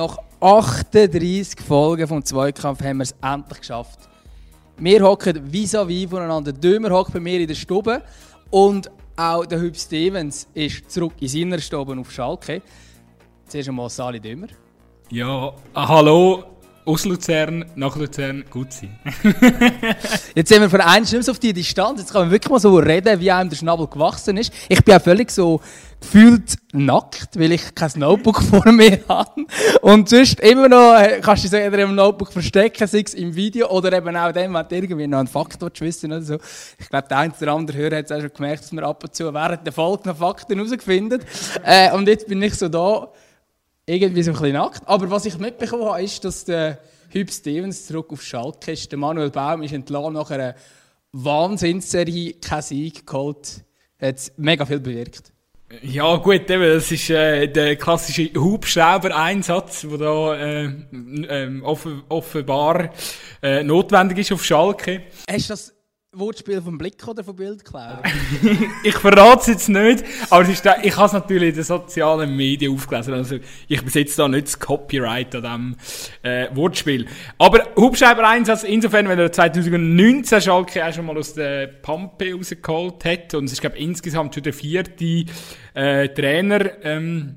nach 38 Folgen vom Zweikampf haben wir es endlich geschafft. Wir hocken vis-à-vis voneinander. Dömer hockt bei mir in der Stube und auch der Hüb Stevens ist zurück in seiner Stube auf Schalke. Zuerst einmal Sali Dömer. Ja, ah, hallo aus Luzern, nach Luzern, gut sein. Jetzt sind wir von einem auf die Distanz. Jetzt kann man wirklich mal so reden, wie einem der Schnabel gewachsen ist. Ich bin auch völlig so gefühlt nackt, weil ich kein Notebook vor mir habe. Und sonst immer noch äh, kannst du dich so im Notebook verstecken, sei es im Video oder eben auch dem, wenn du irgendwie noch einen Fakt wissen oder so. Ich glaube, der eine oder andere Hörer hat es auch schon gemerkt, dass wir ab und zu während der Folge noch Fakten herausfinden. Äh, und jetzt bin ich so da irgendwie so ein bisschen nackt. Aber was ich mitbekommen habe, ist, dass der Hüb Stevens zurück auf Schalke ist. Der Manuel Baum ist entlassen nach einer Wahnsinnsserie, kein Sieg geholt. Hat mega viel bewirkt. Ja gut, eben, das ist äh, der klassische Hubschrauber-Einsatz, der da äh, äh, offenbar äh, notwendig ist auf Schalke. Hast du das Wortspiel vom Blick oder vom Bild geklaut? ich verrate es jetzt nicht, aber ist da, ich habe es natürlich in den sozialen Medien aufgelesen. Also ich besitze da nicht das Copyright an diesem äh, Wortspiel. Aber Hubschrauber-Einsatz, insofern, wenn er 2019 Schalke auch schon mal aus der Pampe rausgeholt hat und es ist, glaube insgesamt schon der vierte äh, Trainer, ähm,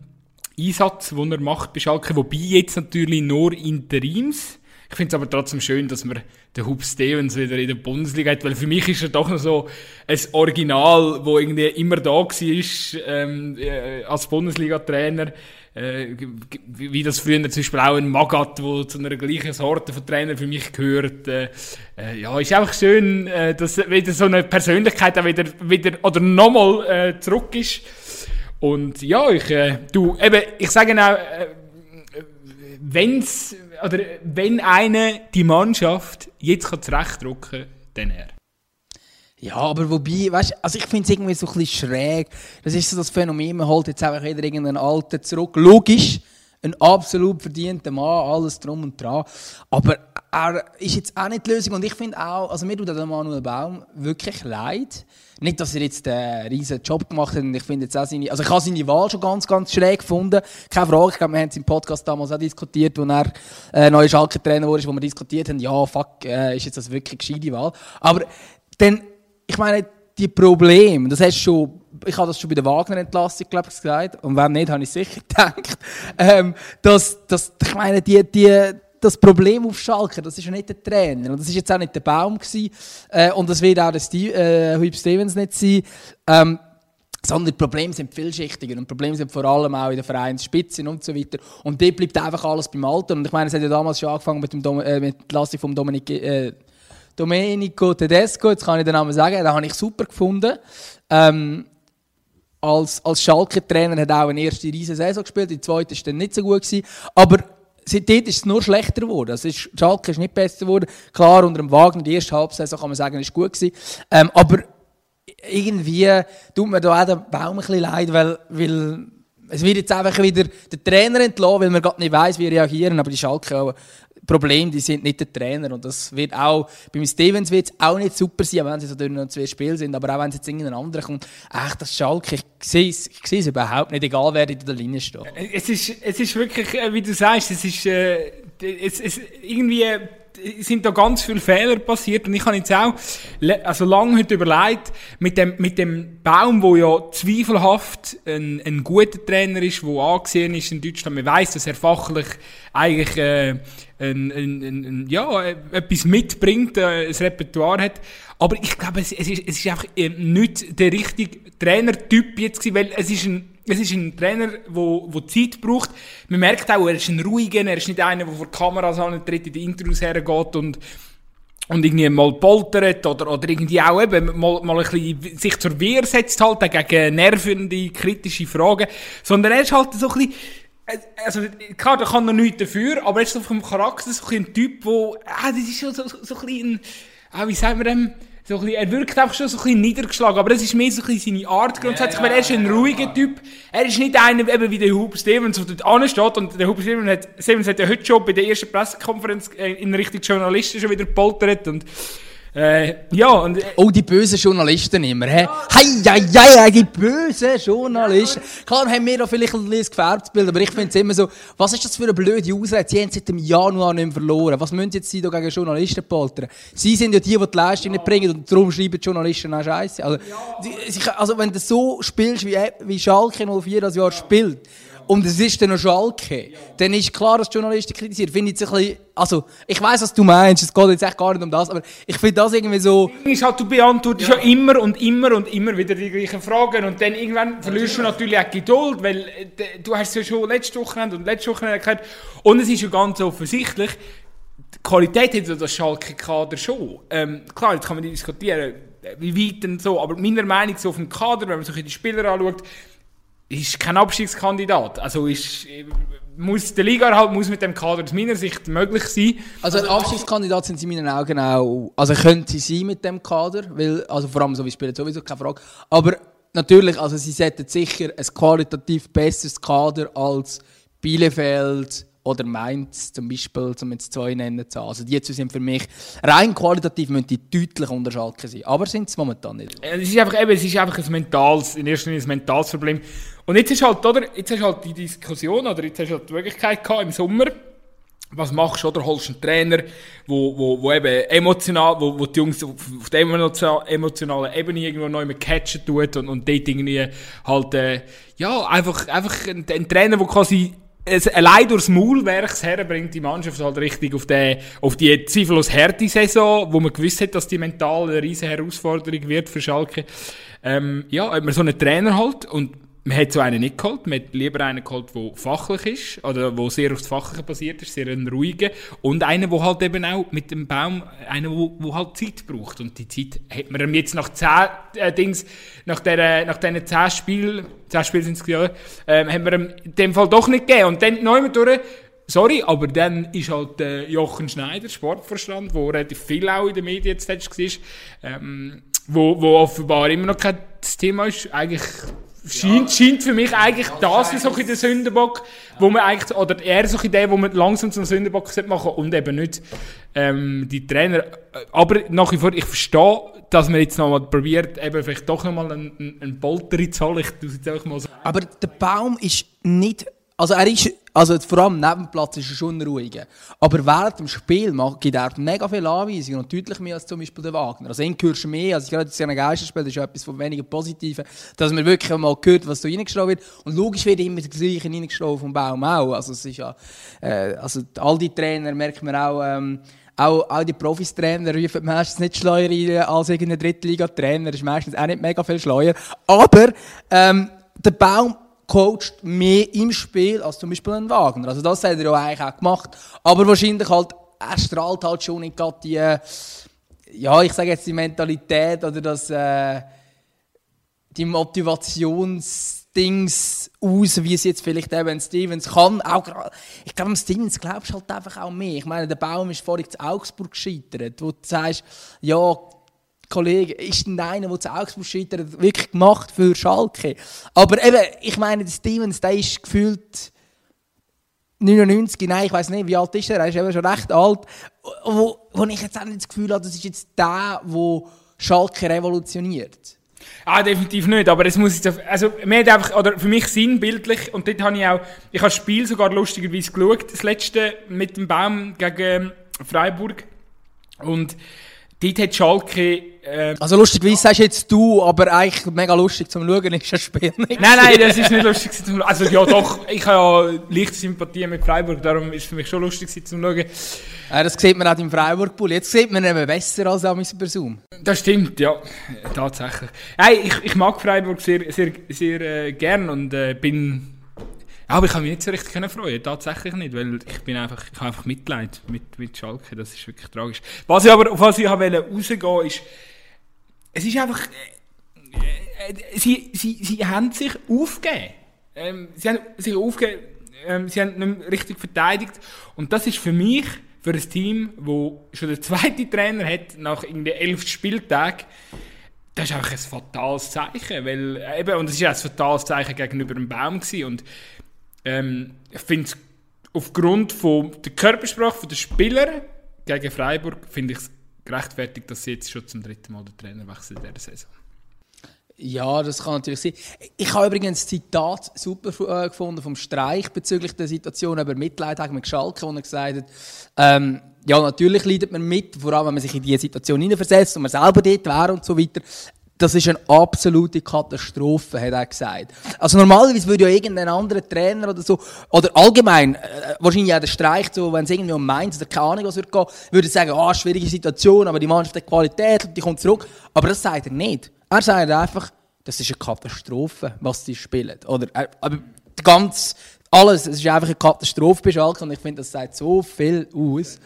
Einsatz, den er macht bei Schalke, wobei jetzt natürlich nur Interims. Ich finde es aber trotzdem schön, dass man den Hub Stevens wieder in der Bundesliga hat, weil für mich ist er doch noch so ein Original, wo irgendwie immer da war ähm, äh, als Bundesliga-Trainer. Äh, wie das früher zum Beispiel auch ein Magat, wo zu einer gleichen Sorte von Trainer für mich gehört. Äh, äh, ja, ist einfach schön, äh, dass wieder so eine Persönlichkeit auch wieder, wieder oder nochmal zurück ist. Und ja, ich, du, eben, ich sage auch, wenn's, oder wenn eine die Mannschaft jetzt kann zurechtdrücken kann, dann er. Ja, aber wobei, weißt also ich finde es irgendwie so ein bisschen schräg. Das ist so das Phänomen, man holt jetzt einfach wieder irgendeinen Alten zurück. Logisch, ein absolut verdienter Mann, alles drum und dran. Aber er ist jetzt auch nicht die Lösung. Und ich finde auch, also mir tut der Manuel Baum wirklich leid. Nicht, dass er jetzt einen riesen Job gemacht hat. Und ich finde jetzt auch seine, also ich habe seine Wahl schon ganz, ganz schräg gefunden. Keine Frage. Ich glaube, wir haben es im Podcast damals auch diskutiert, wo er äh, neuer Schalke-Trainer wurde, wo wir diskutiert haben, ja, fuck, äh, ist jetzt das wirklich gescheite Wahl. Aber dann, ich meine, die Probleme, das hast schon, ich habe das schon bei der Wagner-Entlassung, glaube ich, gesagt, und wenn nicht, habe ich sicher gedacht, ähm, dass, dass, ich meine, die, die, das Problem auf Schalke, das ist ja nicht der Trainer und das ist jetzt auch nicht der Baum gewesen, äh, und das wird auch der Steve, äh, Hüb Stevens nicht sein, ähm, sondern die Probleme sind vielschichtiger und die Probleme sind vor allem auch in der Vereinsspitze und so weiter. Und dort bleibt einfach alles beim Alten. Und ich meine, es hat ja damals schon angefangen mit, dem Dom äh, mit der Entlassung von Dominik, äh, Domenico Tedesco, jetzt kann ich den Namen sagen, den habe ich super gefunden. Ähm, als, als Schalke-Trainer hat er auch eine erste riesige Saison gespielt, die zweite war dann nicht so gut. Gewesen. Aber seitdem ist es nur schlechter geworden. Also Schalke ist nicht besser geworden. Klar, unter dem Wagner, die erste Halbsaison kann man sagen, ist gut gewesen. Ähm, aber irgendwie tut mir da auch der Baum ein bisschen leid, weil, weil es wird jetzt einfach wieder der Trainer entlassen, weil man gerade nicht weiß, wie reagieren. Aber die Schalke Problem, die sind nicht der Trainer. Und das wird auch, beim Stevens wird es auch nicht super sein, wenn sie so durch noch zwei Spiele sind. Aber auch wenn es jetzt irgendein anderer kommt, echt, das Schalke, ich sehe es, ich sehe es überhaupt nicht, egal wer in der Linie steht. Es ist, es ist wirklich, äh, wie du sagst, es ist, äh, es, es, irgendwie, sind da ganz viele Fehler passiert und ich habe jetzt auch also lange heute überlegt, mit dem, mit dem Baum, wo ja zweifelhaft ein, ein guter Trainer ist, der angesehen ist in Deutschland, man weiß, dass er fachlich eigentlich äh, ein, ein, ein, ja, etwas mitbringt, äh, ein Repertoire hat, aber ich glaube, es, es, ist, es ist einfach äh, nicht der richtige Trainertyp jetzt gewesen, weil es ist ein es ist ein Trainer, der wo, wo Zeit braucht. Man merkt auch, er ist ein ruhiger, er ist nicht einer, der vor Kameras antritt, in die Interviews hergeht und, und irgendwie mal poltert oder, oder irgendwie auch eben mal, mal ein bisschen sich zur Wehr setzt halt gegen nervende, kritische Fragen. Sondern er ist halt so ein bisschen, also, klar, da kann er nichts dafür, aber er ist so vom Charakter so ein Typ, wo, ah, das ist schon so, so, so ein bisschen, ah, wie sagen wir dem, so ein er wirkt einfach schon so ein bisschen niedergeschlagen, aber das ist mehr so ein bisschen seine Art grundsätzlich, ja, ja, weil er ist ein ruhiger ja. Typ. Er ist nicht einer, eben wie der Hubert Stevens, der dort ansteht und der Hubert Stevens hat, Stevens hat ja heute schon bei der ersten Pressekonferenz äh, in Richtung Journalisten schon wieder poltert und Äh, ja, und... Äh, oh, die bösen Journalisten immer, hä? Hei, hei, hei, hei, die bösen Journalisten. Klar haben wir da vielleicht ein bisschen gefärbtes Bild, aber ich finde es immer so, was ist das für eine blöde Ausrede? Sie haben seit dem Januar nicht mehr verloren. Was müssen jetzt sie da gegen Journalisten poltern? Sie sind ja die, die die Leistung nicht bringen und darum schreiben die Journalisten auch Scheiße. Also, also, wenn du so spielst, wie, wie Schalke 04 das Jahr spielt, und es ist dann noch Schalke, dann ist klar, dass Journalisten kritisieren. Finde ich ein bisschen, also, ich weiss, was du meinst, es geht jetzt echt gar nicht um das, aber ich finde das irgendwie so... Ist halt, du beantwortest ja. ja. immer und immer und immer wieder die gleichen Fragen und dann irgendwann verlierst du natürlich auch Geduld, weil äh, du hast es ja schon letzte Woche und letzte Woche erklärt und es ist ja ganz offensichtlich, die Qualität hat das Schalke-Kader schon. Ähm, klar, jetzt kann man diskutieren, wie weit und so, aber meiner Meinung nach so auf dem Kader, wenn man sich die Spieler anschaut, ist kein Abstiegskandidat. Also ist, muss der Liga halt muss mit dem Kader aus meiner Sicht möglich sein. Also ein Abstiegskandidat sind sie in meinen Augen auch, also können sie sein mit dem Kader, weil, also vor allem so wie spielen sowieso keine Frage. Aber natürlich, also sie sollten sicher ein qualitativ besseres Kader als Bielefeld, oder Mainz zum Beispiel, um jetzt zwei nennen zu Also die zwei sind für mich rein qualitativ müssen die deutlich unter Schalke sein. Aber sind es momentan nicht. Es ist einfach, eben, es ist einfach ein mentales, in erster Linie ein mentales Problem. Und jetzt ist halt, oder, jetzt hast halt die Diskussion, oder jetzt hast du halt die Möglichkeit gehabt, im Sommer, was machst du, oder? Holst einen Trainer, wo, wo, wo eben emotional, wo, wo die Jungs auf, der emotionalen Ebene irgendwo neu mit catchen tut und, und dort irgendwie halt, äh, ja, einfach, einfach ein, ein Trainer, der quasi allein durchs Maulwerks herbringt die Mannschaft halt richtig auf die, auf die zweifellos Härte-Saison, wo man gewusst hat, dass die mental eine riesige Herausforderung wird für Schalke. Ähm, ja, ob man so einen Trainer halt und man hat so einen nicht geholt, man hat lieber einen geholt, der fachlich ist, oder der sehr aufs Fachliche basiert ist, sehr ein ruhiger, und einen, der halt eben auch mit dem Baum, einen, der halt Zeit braucht. Und die Zeit hat man ihm jetzt nach zehn äh, Dings, nach, der, nach diesen zehn Spielen, zehn Spiele sind es ja, äh, haben wir ihm in dem Fall doch nicht gegeben. Und dann neu durch, sorry, aber dann ist halt äh, Jochen Schneider, Sportverstand, der relativ viel auch in den Medien jetzt war, ähm, wo, wo offenbar immer noch kein Thema ist, eigentlich scheint, scheint für mich eigentlich das so ein der Sündenbock, wo man eigentlich, oder eher so der, wo man langsam zum Sündenbock machen und eben nicht ähm, die Trainer. Aber nach wie vor, ich verstehe, dass man jetzt nochmal probiert, eben vielleicht doch nochmal einen, einen Bolter zu holen. Ich jetzt einfach mal so. Aber der Baum ist nicht also er ist, also vor allem neben dem Platz ist schon ruhiger. Aber während dem Spiel gibt er mega viele Anweisungen und deutlich mehr als zum Beispiel der Wagner. Also ihn hörst du mehr, also gerade in einem Geisterspiel, das ist etwas von weniger Positiven, dass man wirklich mal hört, was da reingeschlagen wird. Und logisch wird immer das Gleiche reingeschlagen vom Baum auch. Also es ist ja, äh, also all die Trainer merkt man auch, ähm, auch, auch die Profis-Trainer rufen meistens nicht schleuer rein als irgendein Drittliga-Trainer, ist meistens auch nicht mega viel schleuer. Aber ähm, der Baum coacht mehr im Spiel als zum Beispiel ein Wagner. Also das hat er ja eigentlich auch gemacht. Aber wahrscheinlich halt, er strahlt halt schon gerade die, ja, ich sage jetzt die Mentalität oder das, äh, die Motivationsdings aus, wie es jetzt vielleicht eben Stevens kann. Auch, ich glaube, Stevens glaubst halt einfach auch mehr. Ich meine, der Baum ist vorhin zu Augsburg gescheitert, wo du sagst, ja, Kollege, ist denn einer, der zu Augsburg scheitert, wirklich gemacht für Schalke? Aber eben, ich meine, der Stevens, der ist gefühlt 99, nein, ich weiß nicht, wie alt ist er? Er ist eben schon recht alt. Wo, wo ich jetzt auch nicht das Gefühl habe, das ist jetzt der, der Schalke revolutioniert. Ah, definitiv nicht, aber es muss jetzt, also, mir hat einfach, oder für mich sinnbildlich, und dort habe ich auch, ich habe das Spiel sogar lustigerweise geschaut, das letzte mit dem Baum gegen Freiburg, und dort hat Schalke ähm, also lustig, sagst jetzt du, aber eigentlich mega lustig zum Schauen ist das Spiel nicht. Nein, nein, das ist nicht lustig zum Schauen. Also ja doch, ich habe ja leichte Sympathie mit Freiburg, darum ist es für mich schon lustig zum Schauen. Ja, das sieht man auch im Freiburg-Pool. Jetzt sieht man eben besser als am per Zoom. Das stimmt, ja, tatsächlich. Hey, ich, ich mag Freiburg sehr, sehr, sehr äh, gern und äh, bin aber ich kann mich nicht so richtig freuen, tatsächlich nicht, weil ich bin einfach, ich habe einfach Mitleid mit, mit Schalke, das ist wirklich tragisch. Was ich aber, auf was ich rausgehen ist, es ist einfach, äh, äh, sie, sie, sie haben sich aufgegeben. Ähm, sie haben sich aufgegeben, ähm, sie haben nicht richtig verteidigt. Und das ist für mich, für ein Team, wo schon der zweite Trainer hat, nach irgendwie elf Spieltagen, das ist einfach ein fatales Zeichen, weil, äh, eben, und es war ein fatales Zeichen gegenüber dem Baum gewesen, und ähm, ich finde es aufgrund von der Körpersprache der Spieler gegen Freiburg, finde ich es gerechtfertigt, dass sie jetzt schon zum dritten Mal den Trainer wechseln in dieser Saison. Ja, das kann natürlich sein. Ich habe übrigens ein Zitat super äh, gefunden vom Streich bezüglich der Situation über Mitleid mit Schalke, wo er gesagt hat, ähm, ja, natürlich leidet man mit, vor allem wenn man sich in diese Situation hineinversetzt und man selber dort wäre und so weiter. Das ist eine absolute Katastrophe, hat er gesagt. Also normalerweise würde ja irgendein anderer Trainer oder so, oder allgemein, äh, wahrscheinlich auch der Streich, so, wenn es irgendwie um Mainz oder keine Ahnung was würde gehen, würde sagen, ah, schwierige Situation, aber die Mannschaft hat Qualität und die kommt zurück. Aber das sagt er nicht. Er sagt einfach, das ist eine Katastrophe, was sie spielen. Oder, äh, aber ganz, alles, es ist einfach eine Katastrophe bei Schalke und ich finde, das sagt so viel aus,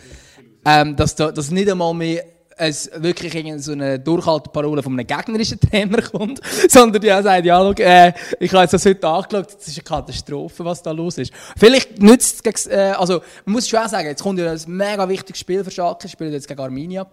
ähm, dass, da, dass nicht einmal mehr es wirklich so eine Durchhalteparole von einem gegnerischen Trainer kommt, sondern die auch sagt, ja, schau, äh, ich habe jetzt das heute angeschaut, es ist eine Katastrophe, was da los ist. Vielleicht nützt es, äh, also man muss schon auch sagen, jetzt kommt ja ein mega wichtiges Spiel für Schalke, spielt jetzt gegen Arminia.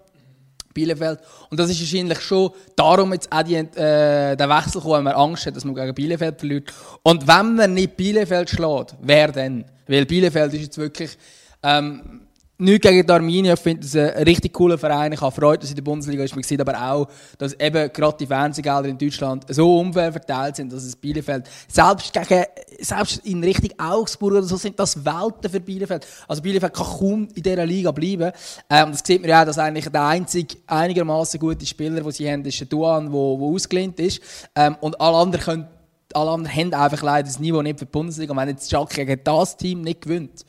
Bielefeld. Und das ist wahrscheinlich schon darum jetzt auch die, äh, der Wechsel gekommen, wenn man Angst hat, dass man gegen Bielefeld verliert. Und wenn man nicht Bielefeld schlägt, wer denn? Weil Bielefeld ist jetzt wirklich ähm, nicht gegen Arminia, ich finde es ein richtig cooler Verein. Ich habe Freude, dass in der Bundesliga ist. Man sieht aber auch, dass eben gerade die Fernsehgelder in Deutschland so unfair verteilt sind, dass es Bielefeld, selbst gegen, selbst in Richtung Augsburg oder so, sind das Welten für Bielefeld. Also Bielefeld kann kaum in dieser Liga bleiben. Ähm, das sieht man ja auch, dass eigentlich der einzige einigermaßen gute Spieler, den sie haben, ist der Duan, der ausgelehnt ist. Ähm, und alle anderen können alle anderen haben einfach leider das Niveau nicht für die Bundesliga. Und wenn jetzt Schalke gegen das Team nicht gewinnt,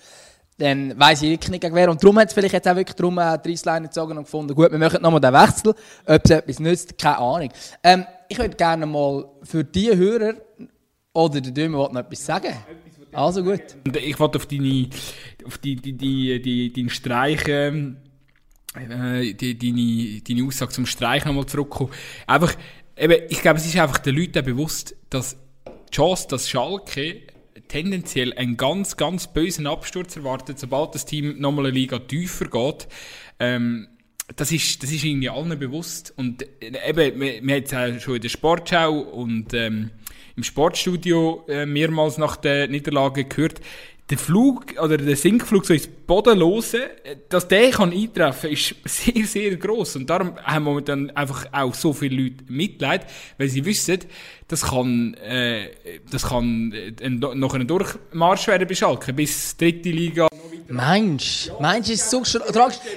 dann weiss ich wirklich nicht gegen wer. Und darum hat es vielleicht jetzt auch wirklich darum äh, die Reissleine gezogen und gefunden, gut, wir machen nochmal den Wechsel. Ob es etwas nützt, keine Ahnung. Ähm, ich würde gerne mal für die Hörer oder der Dömer noch etwas sagen. Also gut. Ich wollte auf deine, auf die, die, die, die, deinen Streich, ähm, äh, die, deine, deine Aussage zum Streich nochmal zurückkommen. Einfach, eben, ich glaube, es ist einfach den Leuten bewusst, dass die Chance, dass Schalke tendenziell einen ganz, ganz bösen Absturz erwartet, sobald das Team nochmal eine Liga tiefer geht. Ähm, das ist, das ist irgendwie allen bewusst. Und äh, eben, wir, wir haben es auch schon in der Sportschau und ähm, im Sportstudio äh, mehrmals nach der Niederlage gehört der Flug oder der Sinkflug so ins Bodenlose, dass der kann eintreffen, ist sehr, sehr groß und darum haben wir dann einfach auch so viele Leute Mitleid, weil sie wissen, das kann, äh, das kann äh, noch einen Durchmarsch werden beschalken bis dritte Liga. Meinst du? Meinst du, ist, so ist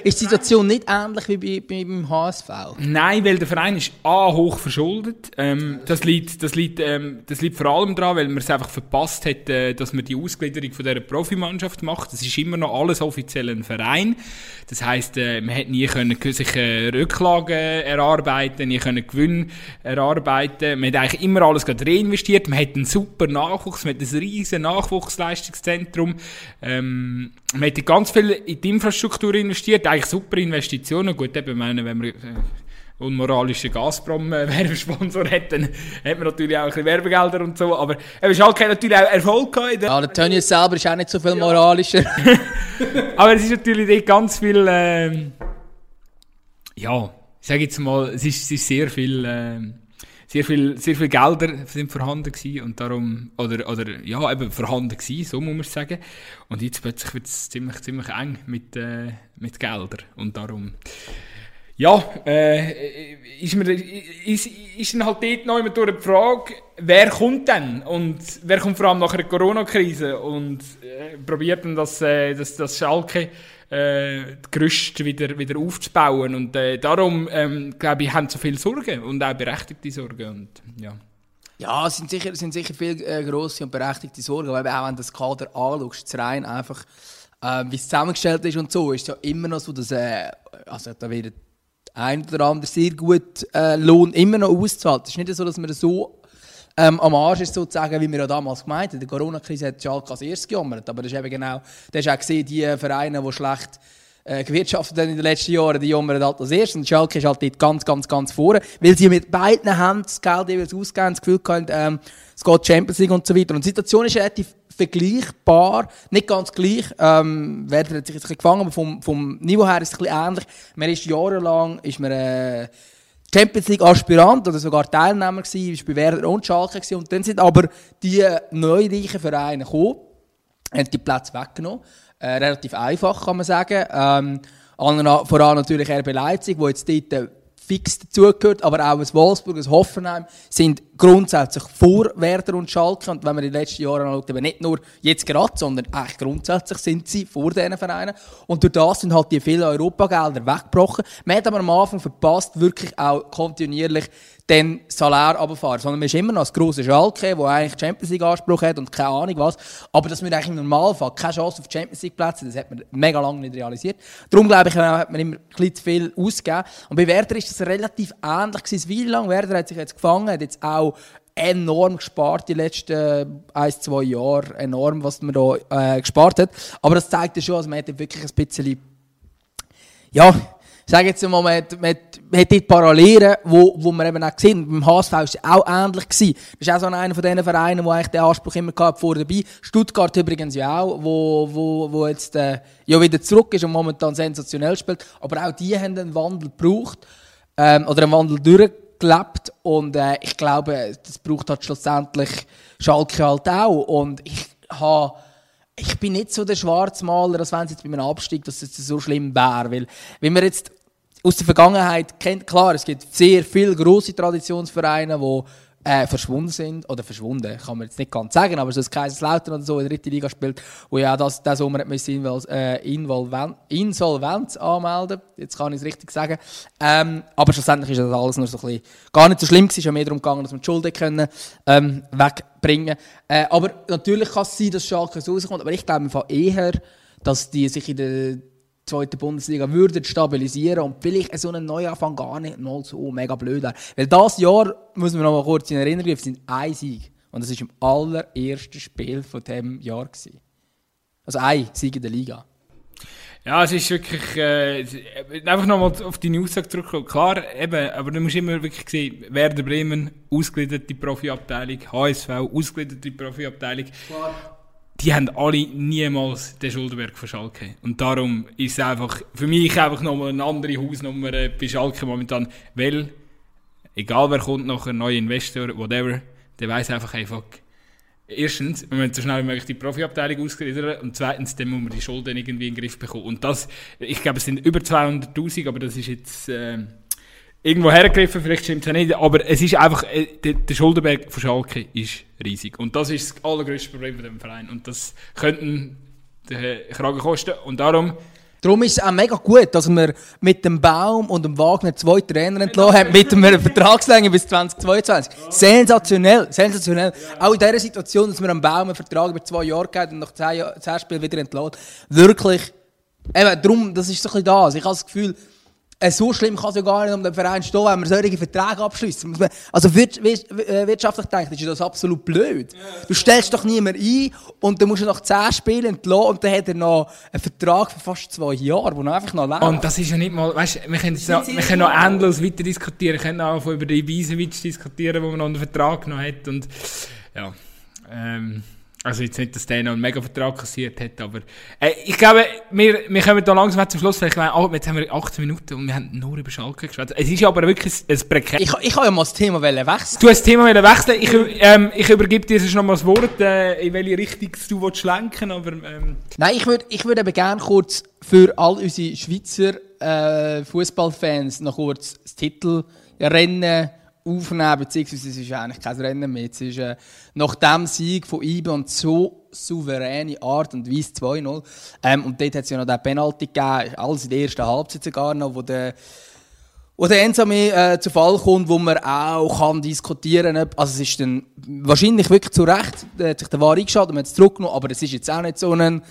die Situation nicht ähnlich wie bei, beim HSV? Nein, weil der Verein ist A, hoch verschuldet. Ähm, das, liegt, das, liegt, ähm, das liegt vor allem daran, weil man es einfach verpasst hat, äh, dass man die Ausgliederung von dieser Profimannschaft macht. Das ist immer noch alles offiziell ein Verein. Das heisst, äh, man hat nie können sich äh, Rücklagen erarbeiten, nie können Gewinn erarbeiten. Man hat eigentlich immer alles gerade reinvestiert. Man hat einen super Nachwuchs, man hat ein riesen Nachwuchsleistungszentrum. Ähm, man hat ganz viel in die Infrastruktur investiert, eigentlich super Investitionen. Gut, eben, meine, wenn man äh, unmoralischen Gazprom-Werbesponsor dann hat man natürlich auch ein bisschen Werbegelder und so, aber eben Schalke hat natürlich auch Erfolg gehabt. Ja, der Tönnies selber ist auch nicht so viel moralischer. aber es ist natürlich ganz viel, äh, ja, ich sage jetzt mal, es ist, es ist sehr viel... Äh, sehr viel, sehr viel Gelder sind vorhanden gewesen und darum, oder, oder, ja, eben vorhanden gewesen, so muss man sagen. Und jetzt plötzlich wird es ziemlich, ziemlich eng mit, äh, mit Geldern und darum, ja, äh, ist, mir, ist, ist dann halt dort noch immer durch die Frage, wer kommt denn? Und wer kommt vor allem nach der Corona-Krise und äh, probiert dann das, äh, das, das Schalke äh, Gerüst wieder, wieder aufzubauen. Und äh, darum, ähm, glaube ich, haben so viele Sorgen und auch berechtigte Sorgen. Und, ja. Ja, es sind sicher, sind sicher viele äh, grosse und berechtigte Sorgen, weil auch wenn du das Kader anschaust, rein einfach, äh, wie es zusammengestellt ist und so, ist es ja immer noch so, dass äh, also da wird ein oder andere sehr gut äh, Lohn immer noch auszahlt. Es ist nicht so, dass man so ähm, am Arsch ist, sozusagen, wie wir ja damals gemeint haben. Die Corona-Krise hat Schalke als erstes gejammert. Aber das ist eben genau, das hast auch gesehen, die Vereine, die schlecht äh, gewirtschaftet haben in den letzten Jahren, die jammern halt als erstes. Und Schalke ist halt dort ganz, ganz, ganz vorne, weil sie mit beiden Händen das Geld jeweils ausgeben, das Gefühl hatten, ähm, es geht Champions League und so weiter. Und die Situation ist relativ vergleichbar, nicht ganz gleich. Ähm, Werder hat sich jetzt ein bisschen gefangen, aber vom, vom Niveau her ist es ein bisschen ähnlich. Man ist jahrelang ist man, äh, Champions League Aspirant oder sogar Teilnehmer gewesen, ist bei Werder und Schalke gewesen. Und dann sind aber die neureichen Vereine gekommen, haben die Plätze weggenommen. Äh, relativ einfach, kann man sagen. Ähm, voran natürlich RB Leipzig, wo jetzt dort äh, fix dazugehört, aber auch ein Wolfsburg, ein Hoffenheim sind grundsätzlich vor Werder und Schalke. Und wenn man die letzten Jahre anschaut, eben nicht nur jetzt gerade, sondern eigentlich grundsätzlich sind sie vor diesen Vereinen. Und durch das sind halt die vielen Europagelder weggebrochen. Man hat aber am Anfang verpasst, wirklich auch kontinuierlich den Salär runterfahren. Sondern man ist immer noch das grosse Schalke, wo eigentlich Champions League Anspruch hat und keine Ahnung was. Aber dass wir eigentlich im Normalfall keine Chance auf Champions League Plätze, das hat man mega lange nicht realisiert. Darum glaube ich, hat man immer ein bisschen zu viel ausgegeben. Und bei Werder ist das relativ ähnlich gewesen. Wie lange Werder hat sich jetzt gefangen, hat jetzt auch enorm gespart die letzten ein, zwei Jahre. Enorm, was man da äh, gespart hat. Aber das zeigt ja schon, dass man wirklich ein bisschen, ja, ich sage jetzt mal, man hat, man hat Parallelen, wo, wo wir eben auch gesehen Beim HSV war es auch ähnlich. Gewesen. Das ist auch so einer von diesen Vereinen, der eigentlich den Anspruch immer gehabt vor dabei. Stuttgart übrigens ja auch, wo, wo, wo jetzt äh, ja wieder zurück ist und momentan sensationell spielt. Aber auch die haben einen Wandel gebraucht ähm, oder einen Wandel durchgelebt. Und äh, ich glaube, das braucht halt schlussendlich Schalke halt auch. Und ich habe ich bin nicht so der Schwarzmaler, als wenn es jetzt bei einem Abstieg dass es so schlimm wäre. Weil, wenn wir jetzt aus der Vergangenheit kennt, klar, es gibt sehr viele grosse Traditionsvereine, die äh, verschwunden sind, oder verschwunden, kann man jetzt nicht ganz sagen, aber so das Kaiserslautern oder so in der dritten Liga spielt, wo ja das, das Sommer müssen äh, Involven Insolvenz anmelden, jetzt kann ich es richtig sagen, ähm, aber schlussendlich ist das alles nur so ein bisschen, gar nicht so schlimm es ist ja mehr darum gegangen, dass wir die Schulden können, ähm, wegbringen. Äh, aber natürlich kann es sein, dass Schalke so rauskommt, aber ich glaube eher, dass die sich in der zweiten Bundesliga würden stabilisieren und vielleicht so einen Neuanfang gar nicht mal so mega blöd wäre. Weil das Jahr, muss man noch mal kurz in Erinnerung rufen, sind ein Sieg. Und das war im allerersten Spiel von diesem Jahr. Gewesen. Also ein Sieg in der Liga. Ja, es ist wirklich, äh, einfach nochmal auf die Aussage zurückkommen. Klar, eben, aber du musst immer wirklich sehen, Werder Bremen, ausgegliederte Profiabteilung, HSV, ausgegliederte Profiabteilung. Klar die haben alle niemals den Schuldenberg von Schalke. Und darum ist es einfach für mich einfach nochmal eine andere Hausnummer äh, bei Schalke momentan, weil egal wer kommt ein neuer Investor, whatever, der weiß einfach, fuck, erstens, wir müssen so schnell wie möglich die Profiabteilung ausgliedern und zweitens, dann muss man die Schulden irgendwie in den Griff bekommen. Und das, ich glaube, es sind über 200'000, aber das ist jetzt... Äh, irgendwo hergegriffen, vielleicht stimmt es ja nicht, aber es ist einfach, äh, der, der Schuldenberg von Schalke ist riesig. Und das ist das allergrößte Problem von dem Verein. Und das könnten den Kragen kosten. Und darum... Darum ist es auch mega gut, dass wir mit dem Baum und dem Wagner zwei Trainer entlassen haben, mit einer Vertragslänge bis 2022. Ja. Sensationell, sensationell. Ja. Auch in dieser Situation, dass wir einem Baum einen Vertrag über zwei Jahre geben und nach zehn, zehn Spielen wieder entlassen. Wirklich, eben, darum, das ist so ein bisschen das. Ich habe das Gefühl, so schlimm kann es ja gar nicht um den Verein stehen, wenn man solche Verträge abschließen. Also äh, wirtschaftlich denkt, ist das absolut blöd. Du stellst doch niemand ein und dann musst du nach 10 Spielen entlassen und dann hat er noch einen Vertrag für fast zwei Jahre, wo er einfach noch lebt. Und das ist ja nicht mal, weißt du, wir können, noch, wir können noch endlos weiter diskutieren. Wir können auch über den Ibisevic diskutieren, wo man noch einen Vertrag noch hat und ja, ähm, also jetzt nicht, dass der noch einen Mega-Vertrag kassiert hat, aber äh, ich glaube, wir, wir kommen da langsam zum Schluss, weil ich meine, oh, jetzt haben wir 18 Minuten und wir haben nur über Schalke gesprochen. Es ist aber wirklich ein Prekär... Ich, ich habe ja mal das Thema wechseln. Du hast das Thema wechseln. Ich, ähm, ich übergebe dir jetzt noch mal das Wort, äh, in welche Richtung du willst lenken aber... Ähm. Nein, ich würde ich würd eben gerne kurz für all unsere Schweizer äh, Fußballfans noch kurz das Titelrennen aufnehmen, beziehungsweise es ist eigentlich kein Rennen mehr. Es ist äh, nach dem Sieg von IBE und so souveräne Art und Weise 2-0. Ähm, und dort hat es ja noch den Penalty gegeben, alles in der ersten Halbzeit sogar noch, wo der wo der Ensame äh, zu Fall kommt, wo man auch kann diskutieren kann. Also es ist dann wahrscheinlich wirklich zu Recht, der hat sich der Wahr eingeschaltet, man hat es zurückgenommen, aber es ist jetzt auch nicht so ein...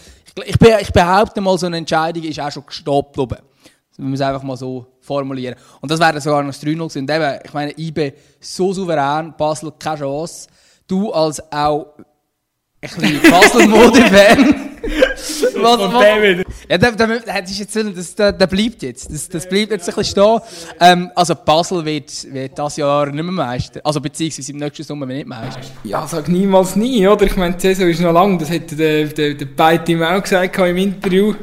Ich, ich, behaupte mal, so eine Entscheidung ist auch schon gestoppt oben. Wir müssen einfach mal so formulieren. Und das wäre sogar noch das 3-0 gewesen. Und eben, ich meine, IB so souverän, Basel keine Chance. Du als auch bisschen Basel-Mode-Fan. was, was, David. Ja, der, der, der, jetzt, das, der, der bleibt jetzt. Das, das bleibt jetzt ein bisschen stehen. Ähm, also Basel wird, wird das Jahr nicht mehr Meister. Also beziehungsweise im nächsten Sommer nicht Meister. Ja, sag niemals nie, oder? Ich meine, die Saison ist noch lang. Das hat der, der, der Beitim auch gesagt im Interview.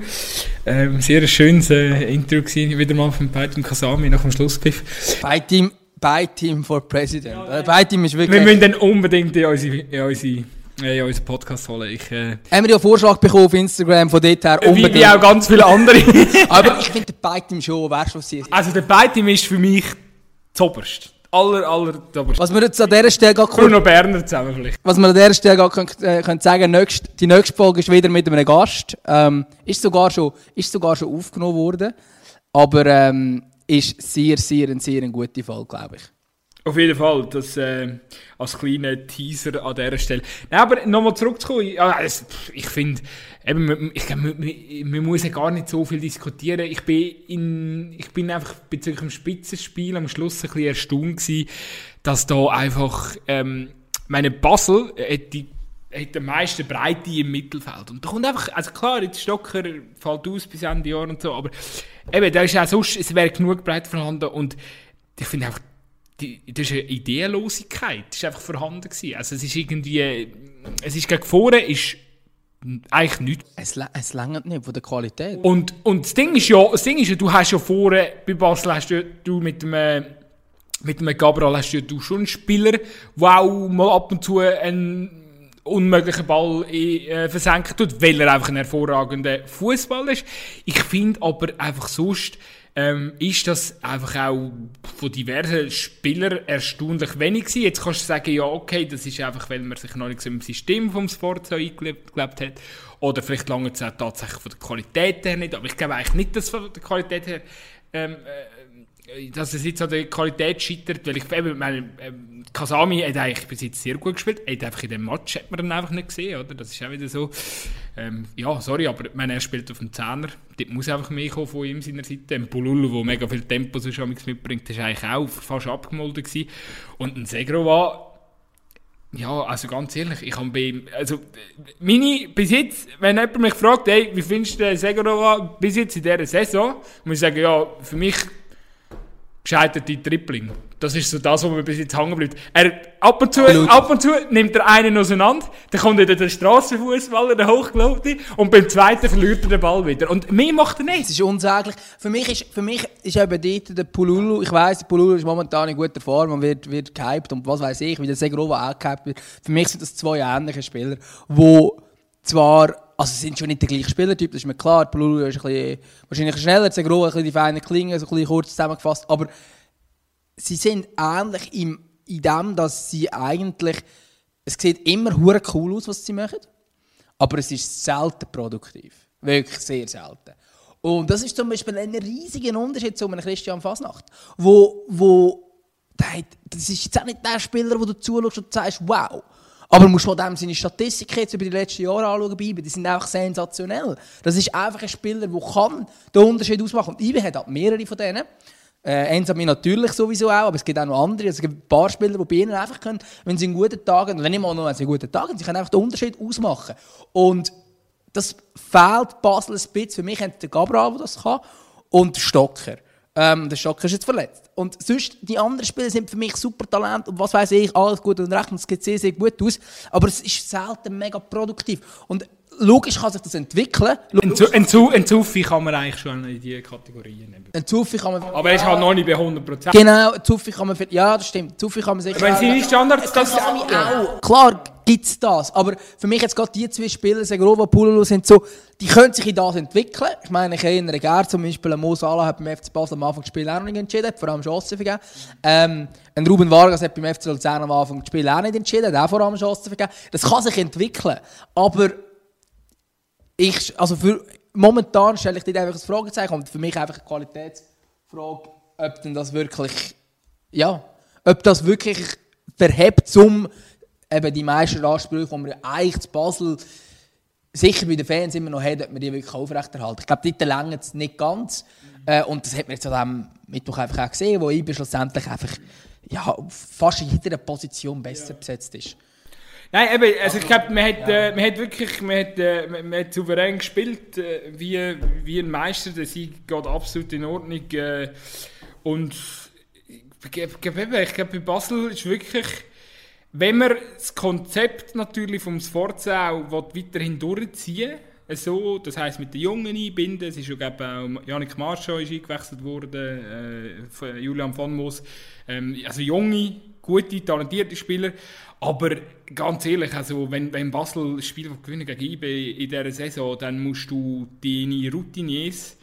Ähm, sehr schönes äh, Interview gewesen, wieder mal von Beitim Kasami nach dem Schlusspfiff. Beitim, Beitim for President. Ja, äh, Beitim ist wirklich... Wir müssen dann unbedingt in unsere, in unsere Ja, ja, unseren Podcast holen. Ich, äh, Haben wir ja einen Vorschlag bekommen auf Instagram von dort her. wie, unbedingt. wie auch ganz viele andere. Aber ich finde, der Bite im Show, weißt du, was sie ist? also der Beitim ist für mich zoberst. Aller, aller zoberst. Was wir jetzt an dieser Stelle gerade Bruno Berner zusammen vielleicht. Was wir an dieser Stelle gerade können, äh, können sagen nächst, die nächste Folge ist wieder mit einem Gast. Ähm, ist, sogar schon, ist sogar schon aufgenommen worden. Aber ähm, ist sehr, sehr, ein sehr eine gute Folge, glaube ich. Auf jeden Fall, das äh, als kleiner Teaser an dieser Stelle. Nein, aber nochmal zurückzukommen, es, pff, ich finde, eben, ich man, man, muss ja gar nicht so viel diskutieren. Ich bin, in, ich bin einfach bezüglich dem Spitzenspiel am Schluss ein bisschen erstaunt gewesen, dass da einfach, ähm, meine Basel hat die hat am meisten Breite im Mittelfeld. Und da kommt einfach, also klar, jetzt Stocker fällt aus bis Ende Jahr und so, aber eben, da ist auch sonst, es wäre genug Breite vorhanden und ich finde einfach, die, das ist eine Ideenlosigkeit, das ist einfach vorhanden gewesen. Also es ist irgendwie, es ist gegen vorne, ist eigentlich nichts. Es, lä- es längert nicht von der Qualität. Und, und das Ding ist ja, das Ding ist ja, du hast ja vorne, bei Basel hast du, du mit dem, äh, mit dem Gabriel hast du, du schon einen Spieler, der auch mal ab und zu einen unmöglichen Ball äh, versenken tut, weil er einfach ein hervorragender Fußballer ist. Ich finde aber einfach sonst, ähm, ist das einfach auch von diversen Spielern erstaunlich wenig gewesen. Jetzt kannst du sagen, ja okay, das ist einfach, weil man sich noch nicht so im System vom so eingelebt hat. Oder vielleicht lange es auch tatsächlich von der Qualität her nicht. Aber ich glaube eigentlich nicht, dass von der Qualität her ähm, äh, dass es jetzt an der Qualität scheitert, weil ich meine, ähm, Kasami hat eigentlich bis jetzt sehr gut gespielt, hat einfach in dem Match hat man dann einfach nicht gesehen, oder? Das ist auch wieder so. Ähm, ja, sorry, aber meine, er spielt auf dem Zehner, dort muss einfach mehr kommen von ihm seiner Seite. Ein Pululu, der mega viel Tempo amigs mitbringt, war eigentlich auch fast abgemolden gewesen. Und ein Segrova, ja, also ganz ehrlich, ich habe bei ihm, also meine, bis jetzt, wenn jemand mich fragt, hey, wie findest du den Segrova bis jetzt in dieser Saison, muss ich sagen, ja, für mich gescheiterte Tripling. Das ist so das, was mir bis jetzt hängen bleibt. Er, ab, und zu, Absolut. ab und zu nimmt er einen auseinander, dann kommt wieder der Strassenfußballer, der hochgelaufte, und beim zweiten verliert er den Ball wieder. Und mehr macht er Es nicht. ist unsäglich. Für mich ist, für mich ist eben dort der Pululu, ich weiss, der Pululu ist momentan in guter Form und wird, wird gehypt und was weiß ich, wie der Segrova auch gehypt wird. Für mich sind das zwei ähnliche Spieler, wo zwar, also sie sind schon nicht der gleiche Spielertyp, das ist mir klar, Pululu ist ein bisschen, wahrscheinlich schneller, Segrova ein bisschen die feinen Klingen, so ein bisschen kurz zusammengefasst, aber sie sind ähnlich im, in dem, dass sie eigentlich, es sieht immer hure cool aus, was sie machen, aber es ist selten produktiv. Wirklich sehr selten. Und das ist zum Beispiel ein riesiger Unterschied zu einem Christian Fasnacht, wo, wo der hat, das ist jetzt auch nicht der Spieler, wo du zuschaust und sagst, wow. Aber du musst von dem seine Statistiken jetzt über die letzten Jahre anschauen, die sind einfach sensationell. Das ist einfach ein Spieler, der kann den Unterschied ausmachen. Und Ibe hat halt mehrere von denen. Äh, Ensami natürlich sowieso auch, aber es gibt auch noch andere. Es gibt ein paar Spieler, die bei ihnen einfach können, wenn sie einen guten Tag haben, oder nicht mal nur, wenn einen guten Tag haben, sie können einfach den Unterschied ausmachen. Und das fehlt Basel ein bisschen. Für mich hat der Gabriel, der das kann, und der Stocker. Ähm, der Stocker ist jetzt verletzt. Und sonst, die anderen Spieler sind für mich super Talent und was weiß ich, alles gut und recht und es geht sehr, sehr gut aus. Aber es ist selten mega produktiv. Und logisch kann sich das entwickeln. Ein, Zu- ein, Zu- ein Zuffi kann man eigentlich schon in diese Kategorien nehmen. Ein Zuffi kann man... Aber er ist halt noch nicht bei 100%. Genau, Zuffi kann man... Ja, das stimmt. Zuffi kann man sicher... Wenn seine Standards das Kasami auch. Klar gibt es das, aber für mich jetzt gerade die zwei Spieler, Segrova, Pululu, sind so, die können sich in das entwickeln. Ich meine, ich erinnere gerne zum Beispiel Mo Salah hat beim FC Basel am Anfang des Spiels auch nicht entschieden, hat vor allem Chancen vergeben. Ähm, ein Ruben Vargas hat beim FC Luzern am Anfang des Spiels auch nicht entschieden, hat auch vor allem Chancen vergeben. Das kann sich entwickeln, aber ich, also für, momentan stelle ich dir einfach ein Fragezeichen und für mich einfach eine Qualitätsfrage, ob denn das wirklich, ja, ob das wirklich verhebt, um eben die meisten Ansprüche, die wir ja eigentlich zu Basel sicher bei den Fans immer noch haben, ob wir die wirklich aufrechterhalten. Ich glaube, dort längert es nicht ganz. Äh, und das hat man jetzt an diesem Mittwoch einfach auch gesehen, wo IBE schlussendlich einfach ja, fast in jeder Position besser besetzt ist. Nein, eben, also ich glaube, man, hat, äh, man hat wirklich man hat, äh, man, hat souverän gespielt, äh, wie, wie ein Meister. Der Sieg geht absolut in Ordnung. Äh, und ich glaube, ich glaube, bei Basel ist wirklich, wenn man das Konzept natürlich vom Sforza auch weiterhin durchziehen will, so, das heisst mit den Jungen einbinden, es ist ja glaube auch Janik Marschau ist eingewechselt worden, äh, Julian von Moos, ähm, also junge, gute, talentierte Spieler. Aber ganz ehrlich, also wenn, wenn Basel das Spiel gewinnen gegen IB in dieser Saison, dann musst du deine Routiniers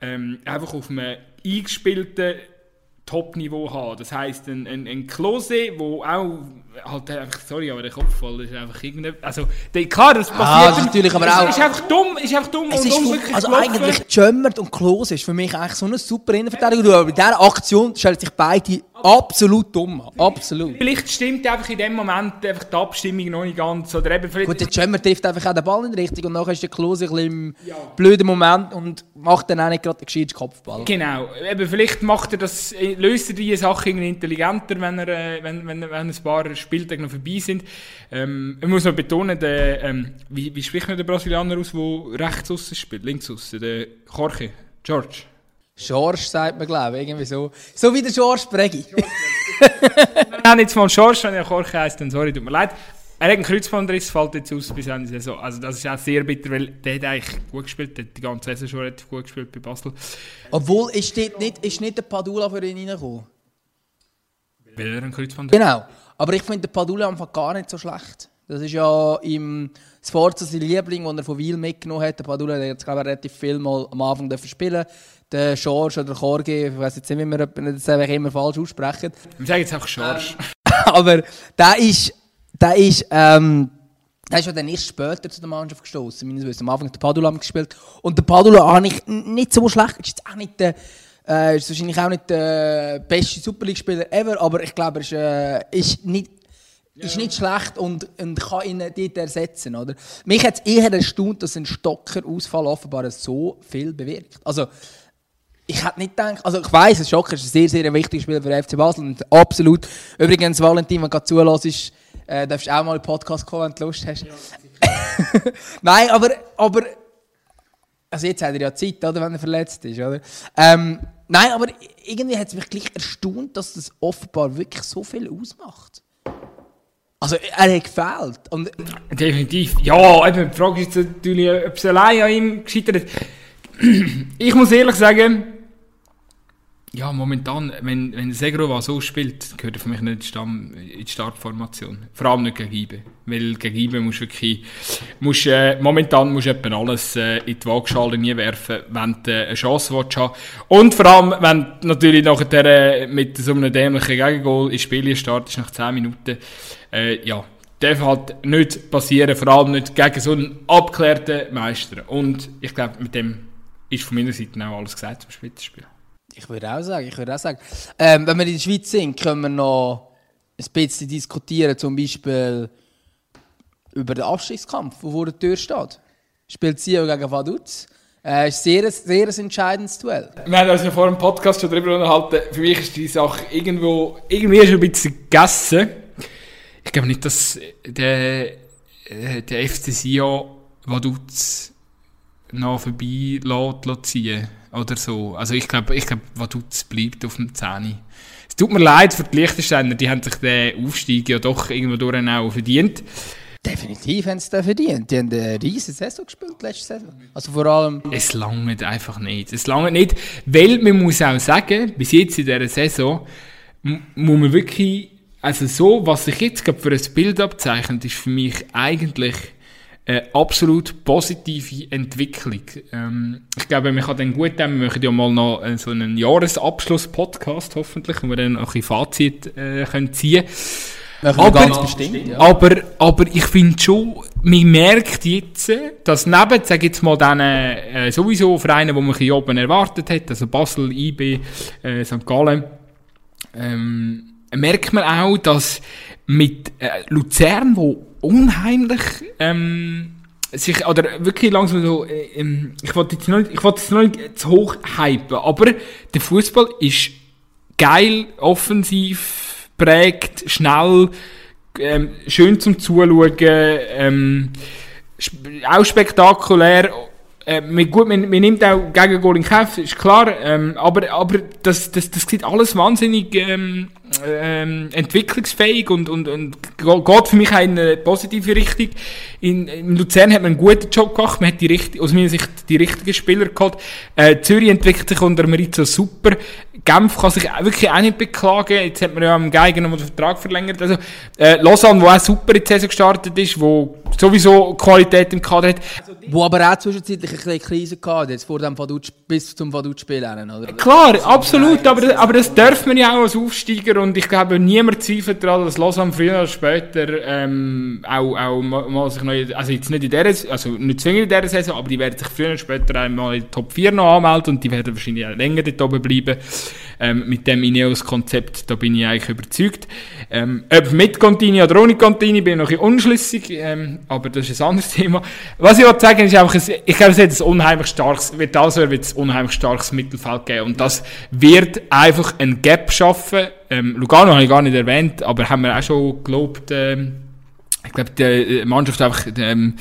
ähm, einfach auf einem eingespielten Top-Niveau haben. Das heisst, ein, ein, ein Klose, wo auch halt einfach, sorry, aber der Kopfball ist einfach irgendein, also der, klar, das passiert. Ah, das ist natürlich aber auch- ist einfach dumm, ist einfach dumm Es und ist unglücklich also gelaufen. eigentlich Jömmert und Klose ist für mich eigentlich so eine super Innenverteidigung. Aber bei dieser Aktion stellen sich beide absolut dumm an. Absolut. Vielleicht stimmt einfach in dem Moment einfach die Abstimmung noch nicht ganz. Oder eben vielleicht, Gut, der Jömmert trifft einfach auch den Ball nicht richtig und nachher ist der Klose ein bisschen im blöden Moment und macht dann auch nicht gerade den gescheiten Kopfball. Genau, eben vielleicht macht er das, löst er diese Sache irgendwie intelligenter, wenn, er, äh, wenn, wenn, wenn ein paar Spieltage noch vorbei sind. Ähm, ich muss noch betonen, der, ähm, wie, wie spricht man den Brasilianer aus, der rechts außen spielt, links außen, der Jorge, George. George sagt man, glaube ich, irgendwie so. So wie der George Bregi. Wir haben jetzt mal George, wenn er Jorge heisst, dann sorry, tut mir leid. Er hat einen Kreuzbandriss, fällt jetzt aus bis Ende Saison. Also das ist auch sehr bitter, weil der hat eigentlich gut gespielt, der hat die ganze Saison schon relativ gut gespielt bei Basel. Obwohl, ist nicht, ist nicht der Padula für ihn reingekommen. Weil er einen Kreuzbandriss Genau. Aber ich finde den Padula einfach gar nicht so schlecht. Das ist ja im Sforza sein Liebling, den er von Wiel mitgenommen hat. Der Padula der hat jetzt, glaube ich, relativ viel mal am Anfang dürfen spielen. Der George oder Jorge, ich weiß jetzt nicht, wie wir das immer falsch aussprechen. Wir sagen jetzt einfach George. Aber der ist, der ist, ähm, der ist ja dann erst später zu der Mannschaft gestoßen. Meines Wissens. Am Anfang hat der Padula gespielt. Und der Padula habe ich nicht so schlecht. Ist jetzt auch nicht der, äh, ist wahrscheinlich auch nicht der beste Super League-Spieler ever, aber ich glaube, er ist, äh, ist nicht, ist nicht schlecht und, und kann ihn dort ersetzen. Oder? Mich hat es eher erstaunt, dass ein Stocker-Ausfall offenbar so viel bewirkt. Also, ich hätte nicht gedacht, also ich weiss, ein Schocker ist ein sehr, sehr wichtiger Spieler für den FC Basel und absolut. Übrigens, Valentin, wenn du gerade zulässt, äh, darfst auch mal in den Podcast kommen, wenn du Lust hast. Nein, aber, aber, also jetzt hat er ja Zeit, oder, wenn er verletzt ist, oder? Ähm, nein, aber irgendwie hat es mich gleich erstaunt, dass das offenbar wirklich so viel ausmacht. Also, er hat gefehlt. Und Definitiv. Ja, eben, die Frage ist natürlich, ob es allein an ihm gescheitert ist. Ich muss ehrlich sagen, ja, momentan, wenn, wenn Segrova so spielt, gehört er für mich nicht in die, Stamm, in die Startformation. Vor allem nicht gegen Ibe. Weil gegen Ibe musst du wirklich, musst, äh, momentan musst du alles äh, in die Waagschale nie werfen, wenn du äh, eine Chance willst haben Und vor allem, wenn du natürlich nachher äh, mit so einem dämlichen Gegengol ins Spiel startest, nach 10 Minuten, äh, ja, darf halt nicht passieren, vor allem nicht gegen so einen abgeklärten Meister. Und ich glaube, mit dem ist von meiner Seite auch alles gesagt zum Spitzenspiel. Ich würde auch sagen, ich würde auch sagen. Ähm, wenn wir in der Schweiz sind, können wir noch ein bisschen diskutieren, zum Beispiel über den Abstiegskampf, der vor der Tür steht. Spielt Sio gegen Vaduz. Äh, ist sehr, sehr ein entscheidendes Duell. Wir haben uns ja vor dem Podcast schon darüber unterhalten. Für mich ist die Sache irgendwo, irgendwie schon ein bisschen gegessen. Ich glaube nicht, dass der, äh, der FC Sion Vaduz noch vorbei lässt, ziehen oder so. Also ich glaube, ich glaube, Vaduz bleibt auf dem 10. Es tut mir leid für die Liechtensteiner, die haben sich den Aufstieg ja doch irgendwo durch auch verdient. Definitiv haben sie den verdient. Die haben eine riesige Saison gespielt letzte Saison. Also vor allem... Es langt einfach nicht. Es langt nicht, weil man muss auch sagen, bis jetzt in dieser Saison muss man wirklich, also so, was sich jetzt gerade für ein Bild abzeichnet, ist für mich eigentlich eine absolut positive Entwicklung. Ähm, ich glaube, man kann dann gut nehmen, wir machen ja mal noch äh, so einen Jahresabschluss-Podcast hoffentlich, wo wir dann auch ein Fazit äh, können ziehen wir Aber- bestimmt. Ja. aber, aber ich finde schon, man merkt jetzt, dass neben, sag ich jetzt mal, diesen äh, sowieso Vereinen, die man hier oben erwartet hat, also Basel, IB, äh, St. Gallen, ähm, merkt man auch, dass mit äh, Luzern, wo unheimlich ähm, sich, oder wirklich langsam so, äh, ähm, ich wollte jetzt noch ich wollte jetzt noch nicht zu hoch hypen, aber der Fußball ist geil, offensiv, prägt, schnell, ähm, schön zum Zuschauen, ähm, auch spektakulär. Äh, mit, gut, man, man nimmt auch Gegengol in Kauf, ist klar, ähm, aber, aber das, das, das sieht alles wahnsinnig ähm, ähm, entwicklungsfähig und, und, und geht für mich auch in eine positive Richtung. In, in Luzern hat man einen guten Job gemacht, man hat die richtig, aus meiner Sicht die richtigen Spieler geholt. Äh, Zürich entwickelt sich unter Maritza super. Genf kann sich wirklich auch nicht beklagen. Jetzt hat man ja am Geigen noch den Vertrag verlängert. Also, äh, Lausanne, wo auch super in die Saison gestartet ist, wo sowieso Qualität im Kader hat. Wo aber auch zwischenzeitlich ein bisschen Krise gehabt jetzt vor dem Vaduz, bis zum Vaduz-Spiel, oder? Klar, absolut, aber, aber das darf man ja auch als Aufsteiger und ich glaube, niemand zweifelt daran, dass Lausanne früher oder später ähm, auch, auch mal sich noch, also jetzt nicht in der, also nicht zwingend in dieser Saison, aber die werden sich früher oder später einmal in die Top 4 noch anmelden und die werden wahrscheinlich auch länger dort oben bleiben. Ähm, mit dem Ineos-Konzept, da bin ich eigentlich überzeugt. Ähm, ob mit Contini oder ohne Contini, bin ich noch ein bisschen unschlüssig, ähm, aber das ist ein anderes Thema. Was ich wollte sagen, ist einfach, ich glaube, es wird ein unheimlich starkes, wird also wird ein unheimlich starkes Mittelfeld geben und das wird einfach ein Gap schaffen. Ähm, Lugano habe ich gar nicht erwähnt, aber haben wir auch schon gelobt, ähm, ich glaube, die äh, Mannschaft einfach ähm,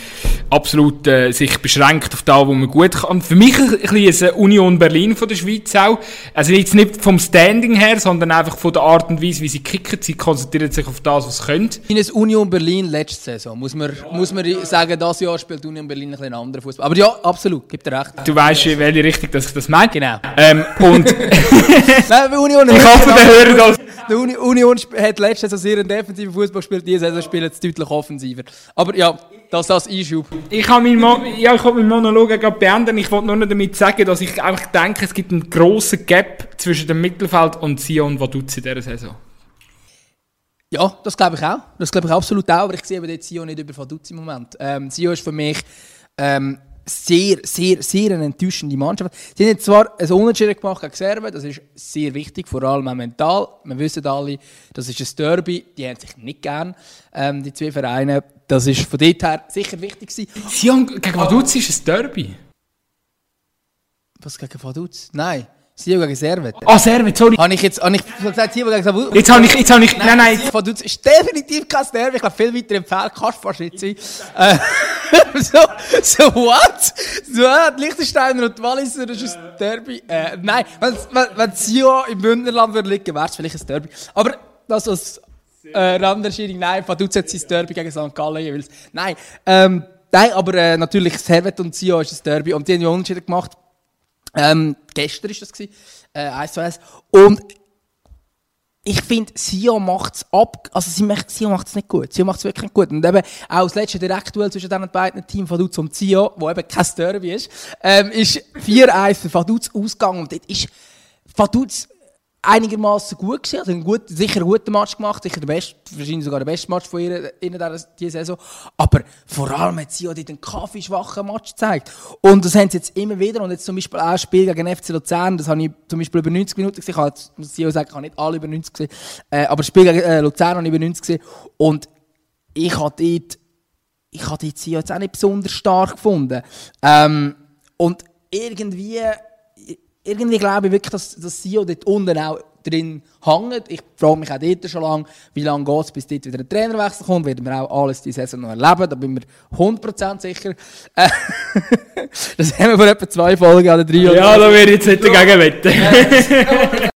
absolut äh, sich beschränkt auf da, wo man gut kann. Für mich ein bisschen Union Berlin von der Schweiz auch. Also jetzt nicht vom Standing her, sondern einfach von der Art und Weise, wie sie kicken. Sie konzentrieren sich auf das, was sie können. In es Union Berlin letzte Saison, muss man, ja. muss man sagen, das Jahr spielt Union Berlin ein bisschen anderen Fußball. Aber ja, absolut, gibt dir recht. Du weißt, in welche Richtung dass ich das meine. Genau. Ähm, und Nein, Union ich hoffe, der hört das. Die Union hat letzte Saison sehr defensiven Fußball gespielt, diese Saison spielen sie deutlich offensiver. Aber ja, das als Einschub. Ich habe meinen, Mo ja, ich meinen Monolog gerade beenden. Ich wollte nur damit sagen, dass ich einfach denke, es gibt einen grossen Gap zwischen dem Mittelfeld und Sion Vaduz in dieser Saison. Ja, das glaube ich auch. Das glaube ich absolut auch. Aber ich sehe jetzt Sion nicht über Vaduz im Moment. Ähm, Sion ist für mich ähm, sehr, sehr, sehr eine enttäuschende Mannschaft. Sie haben zwar ein Unentschieden gemacht gegen Serbien, das ist sehr wichtig, vor allem auch mental. Wir wissen alle, das ist ein Derby, die haben sich nicht gern, ähm, die zwei Vereine. Das ist von dort her sicher wichtig gewesen. Sion gegen Vaduz ist ein Derby? Was gegen Vaduz? Nein. Sio gegen Servet. Ah, oh, Servet, sorry. Habe ich jetzt hab ich gesagt, Sio gegen Servet? Jetzt habe ich, jetzt habe ich, nein, nein. Vaduz ist definitiv kein Derby. Ich glaube, viel weiter empfehlen kannst du fast nicht sein. Äh, so, so, what? So, die Liechtensteiner und die Walliser, das ist ein Derby. Äh, nein, wenn, wenn, wenn Sio im Bündnerland würde liegen, wäre es vielleicht ein Derby. Aber das als äh, Randerscheinung, nein, Vaduz hat sein Derby gegen St. Gallen jeweils. Nein, ähm, nein, aber äh, natürlich Servet und Sio ist ein Derby und die haben ja Unterschiede gemacht. Ähm, gestern war das, gewesen, äh, 1 zu 1. Und ich finde, Sio macht es ab, also sie macht, es nicht gut. Sio macht es wirklich nicht gut. Und eben auch das letzte Direktduell zwischen diesen beiden Teams, Vaduz und Sio, wo eben kein Derby ist, ähm, ist 4-1 für Vaduz ausgegangen. Und dort ist Vaduz einigermaßen gut gewesen, also einen gut, sicher einen guten Match gemacht, sicher der beste, wahrscheinlich sogar der beste Match von ihr in dieser Saison. Aber vor allem hat sie auch den kaffeeschwachen Match gezeigt. Und das haben sie jetzt immer wieder, und jetzt zum Beispiel auch ein Spiel gegen FC Luzern, das habe ich zum Beispiel über 90 Minuten gesehen, ich habe, muss ich auch sagen, ich habe nicht alle über 90 gesehen, äh, aber das Spiel gegen äh, Luzern habe ich über 90 gesehen, und ich habe dort, ich habe dort sie jetzt auch nicht besonders stark gefunden. Ähm, und irgendwie, irgendwie glaube ich wirklich, dass, dass Sio dort unten auch drin hängt. Ich frage mich auch dort schon lange, wie lange geht es, bis dort wieder ein Trainerwechsel kommt. Werden wir auch alles diese Saison noch erleben, da bin ich mir 100% sicher. Äh, das haben wir vor etwa zwei Folgen oder drei. Ja, da wäre ich jetzt nicht dagegen wetten.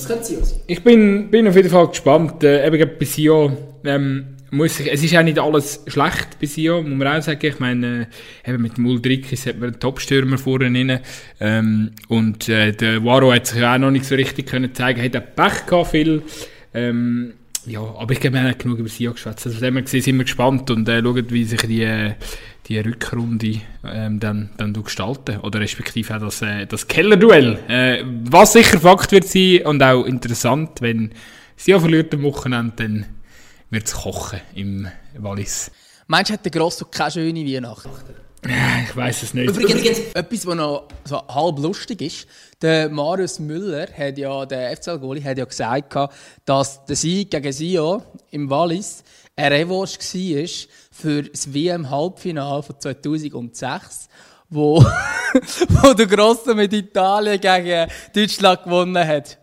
Was könnte sein? Ich bin, bin auf jeden Fall gespannt. Äh, eben bei Sio, ähm, muss ich, es ist auch nicht alles schlecht bei Sio, muss man auch sagen. Ich meine, äh, eben mit dem Uldrikis hat man einen Top-Stürmer vorne rein. Ähm, und äh, der Waro hat sich auch noch nicht so richtig können zeigen, hat auch Pech gehabt viel. Ähm, ja, aber ich glaube, wir haben genug über Sio geschwätzt. Also, her gesehen sind wir gespannt und äh, schauen, wie sich die, äh, die Rückrunde ähm, dann, dann gestalten. Oder respektive auch das, äh, das Keller-Duell. Äh, was sicher Fakt wird sein und auch interessant, wenn Sio verliert am Wochenende, dann wird es kochen im Wallis. Meinst du, hat der Grosso keine schöne Weihnachten? Ich weiß es nicht. Übrigens, etwas, was noch so halb lustig ist, der Marius Müller, hat ja, der FCL-Goli, hat ja gesagt, dass der Sieg gegen Sio im Wallis eine Revanche war für das WM-Halbfinale von 2006, wo, wo der Grosse mit Italien gegen Deutschland gewonnen hat.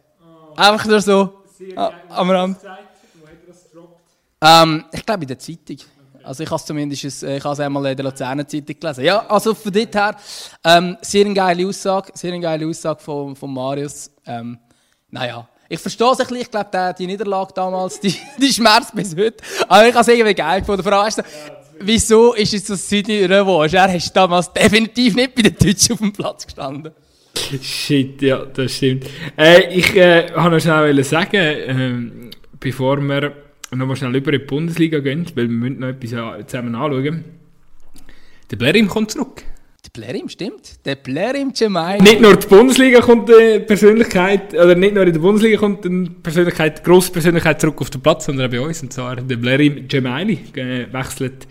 Einfach nur so ah, am Rand. Ähm, ich glaube in der Zeitung. Also ich habe es zumindest ich habe es einmal in der Luzerner Zeitung gelesen. Ja, also von dort her, ähm, sehr eine geile Aussage, sehr eine geile Aussage von, von Marius. Ähm, naja, ich verstehe es ein bisschen, ich glaube, die Niederlage damals, die, die schmerzt bis heute. Aber ich habe es irgendwie geil gefunden. Vor allem, wieso ist es so Sydney Revanche? Er ist damals definitiv nicht bei den Deutschen auf dem Platz gestanden. Shit, ja, das stimmt. Äh, ich äh, wollte noch schnell sagen, äh, bevor wir nochmal schnell über in die Bundesliga gehen, weil wir müssen noch etwas zusammen anschauen. Der Blerim kommt zurück. Der Blerim, stimmt. Der Blerim Gemein. Nicht nur die Bundesliga kommt eine Persönlichkeit, oder nicht nur in der Bundesliga kommt eine Persönlichkeit, grosse Persönlichkeit zurück auf den Platz, sondern auch bei uns. Und zwar der Blerim Gemeini äh, wechselt äh,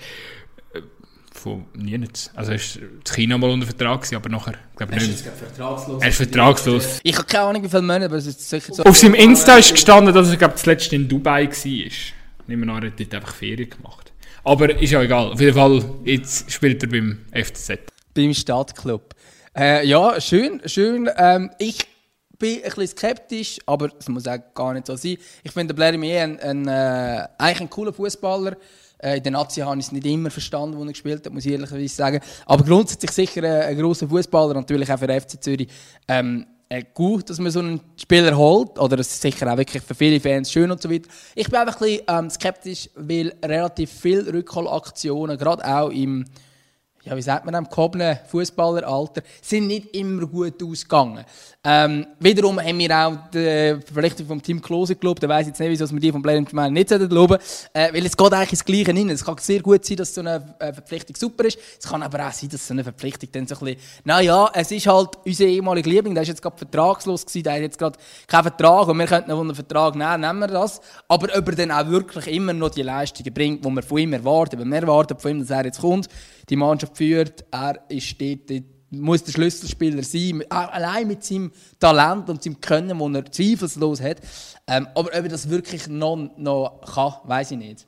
von nichts. Also er war in China mal unter Vertrag, gewesen, aber nachher, glaube ich, nicht. Er ist vertragslos. Er ist vertragslos. Ich habe keine Ahnung, wie viele Monate, aber es ist sicher so. Auf seinem Insta ist gestanden, dass er, glaube ich, das letzte in Dubai war. Nehmen wir an, er hat dort einfach Ferien gemacht. Aber ist ja egal. Auf jeden Fall, jetzt spielt er beim FCZ beim Stadtclub. Äh, ja, schön, schön. Ähm, ich bin ein bisschen skeptisch, aber es muss auch gar nicht so sein. Ich finde Blair Mier ein, ein, äh, eigentlich ein cooler Fußballer. Äh, in der Nazi habe ich es nicht immer verstanden, wo er gespielt hat, muss ich ehrlicherweise sagen. Aber grundsätzlich sicher ein, ein grosser Fußballer, natürlich auch für den FC Zürich. Ähm, äh, gut, dass man so einen Spieler holt, oder es ist sicher auch wirklich für viele Fans schön und so weiter. Ich bin einfach ein bisschen ähm, skeptisch, weil relativ viele Rückholaktionen, gerade auch im ja, wie sagt man, am gehobenen Fußballeralter, sind nicht immer gut ausgegangen. Ähm, wiederum haben wir auch die Verpflichtung vom Team Klose gelobt. Da weiss jetzt nicht, wieso wir die von Blair Gemein nicht loben äh, Weil es geht eigentlich ins Gleiche rein. Es kann sehr gut sein, dass so eine äh, Verpflichtung super ist. Es kann aber auch sein, dass so eine Verpflichtung dann so ein bisschen, naja, es ist halt unser ehemaliger Liebling, der ist jetzt gerade vertragslos gewesen, der hat jetzt gerade keinen Vertrag und wir könnten einen Vertrag nehmen, nehmen wir das. Aber ob er dann auch wirklich immer noch die Leistungen bringt, die wir von ihm erwarten, weil wir erwarten von ihm, dass er jetzt kommt, die Mannschaft führt, er ist dort muss der Schlüsselspieler sein, allein mit seinem Talent und seinem Können, das er zweifelslos hat. Ähm, aber ob er das wirklich noch, noch kann, weiß ich nicht.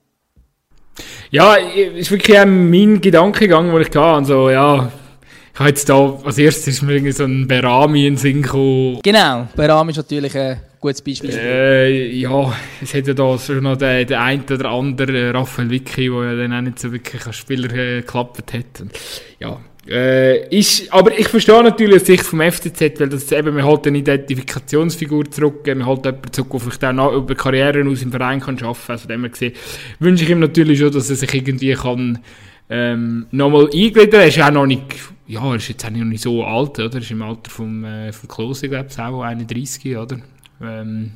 Ja, ist wirklich auch mein Gedankengang, wo ich gehe. Also, ja, ich habe jetzt da, als erstes ist mir irgendwie so ein Berami in Sinn gekommen. Genau, Berami ist natürlich ein gutes Beispiel. Äh, ja, es hat ja da schon noch den, den einen oder anderen, äh, Raphael Vicky, der ja dann auch nicht so wirklich als Spieler äh, geklappt hat. Und, ja, äh, ist, aber ich verstehe natürlich die Sicht vom FCZ, weil das eben, man holt eine Identifikationsfigur zurück, man holt jemanden zurück, der vielleicht auch noch über Karrieren aus dem Verein kann arbeiten kann. Also, dem gesehen, wünsche ich ihm natürlich schon, dass er sich irgendwie kann, ähm, nochmal eingliedern. Er ist auch noch nicht, ja, er ist jetzt auch noch nicht so alt, oder? Er ist im Alter vom, äh, vom Klose, glaube ich, auch 31, oder? Ähm,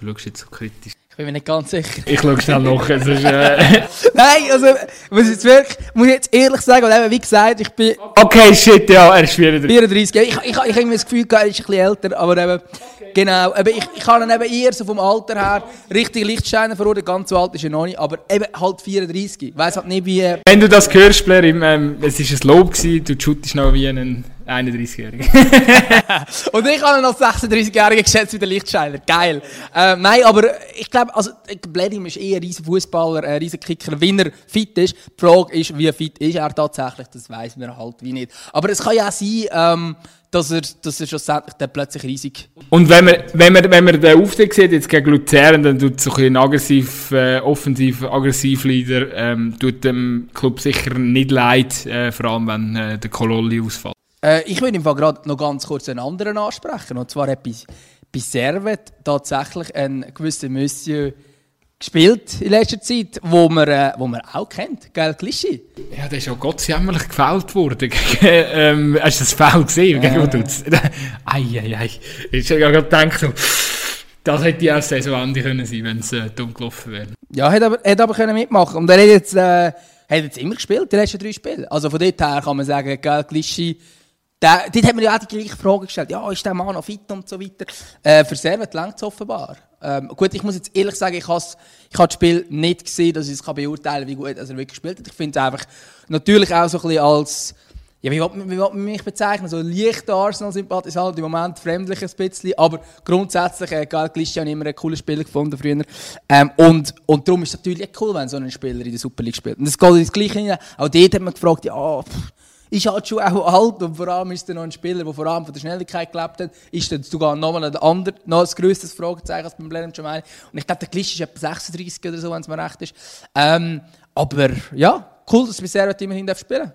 du schaust jetzt so kritisch bin mir nicht ganz sicher. Ich schaue schnell nach. Es ist, äh... Nein, also, muss ich jetzt wirklich, muss ich jetzt ehrlich sagen, und eben, wie gesagt, ich bin... Okay, shit, ja, er ist 34. 34, ich, ich, ich, ich habe das Gefühl, er ist ein bisschen älter, aber eben. Genau, eben, ich, ich habe ihn eben eher so vom Alter her richtig Lichtsteiner verurteilt, ganz so alt ist er noch nicht, aber eben halt 34, ich weiss halt nicht wie... Äh... Wenn du das hörst, Blair, ähm, es war ein Lob, gewesen, du shootest noch wie ein 31-Jähriger. und ich habe ihn als 36-Jähriger geschätzt wie der Lichtsteiner. Geil. Äh, nein, aber ich glaube, also, Bledim ist eher ein riesen Fußballer, ein riesen Kicker, wenn er fit ist. Die Frage ist, wie fit ist er tatsächlich, das weiß man halt wie nicht. Aber es kann ja auch sein, ähm, dass er, dass er schlussendlich dann plötzlich riesig. Und wenn man, wenn man, wenn man den Auftritt sieht, jetzt gegen Luzern, dann tut so ein aggressiv, äh, offensiv, aggressiv Leader, ähm, tut dem Club sicher nicht leid, äh, vor allem wenn äh, der Kololli ausfällt. Äh, ich will im Fall gerade noch ganz kurz einen anderen ansprechen. Und zwar etwas bei Servet tatsächlich ein gewisser Monsieur gespielt in letzter Zeit, wo man, äh, wo man auch kennt, gell, Klischee? Ja, der ist auch gottsjämmerlich gefällt worden. ähm, hast du das Foul gesehen? Gegen Vaduz? Eieiei. Ich habe gerade gedacht, so, das hätte ja auch Saisonende können sein, wenn es äh, dumm gelaufen wäre. Ja, hätte aber, hätte aber können mitmachen Und er hat jetzt, äh, hat jetzt immer gespielt, die letzten drei Spiele. Also von dort her kann man sagen, gell, Klischee, dort hat man ja auch die gleiche Frage gestellt. Ja, ist der Mann noch fit und so weiter? Äh, für Servet längt es offenbar. Ähm, gut, ich muss jetzt ehrlich sagen, ich habe ich das Spiel nicht gesehen, dass ich es beurteilen kann, wie gut er wirklich gespielt hat. Ich finde es einfach natürlich auch so ein bisschen als, ja, wie will, man, wie mich bezeichnen? So leichter Arsenal-Sympathisant, im Moment fremdlich ein bisschen, aber grundsätzlich, äh, Gal Christian immer einen coolen Spieler gefunden früher. Ähm, und, und darum ist es natürlich cool, wenn so ein Spieler in der Super League spielt. Und das geht ins Gleiche rein. Auch dort hat man gefragt, ja, pff, ist halt schon auch alt und vor allem ist er noch ein Spieler, der vor allem von der Schnelligkeit gelebt hat, ist dann sogar nochmal ein anderer, noch ein grösseres Fragezeichen als beim Blenheim Jamali. Und ich glaube, der Glisch ist etwa 36 oder so, wenn es mir recht ist. Ähm, aber ja, cool, dass wir sehr immerhin spielen darf.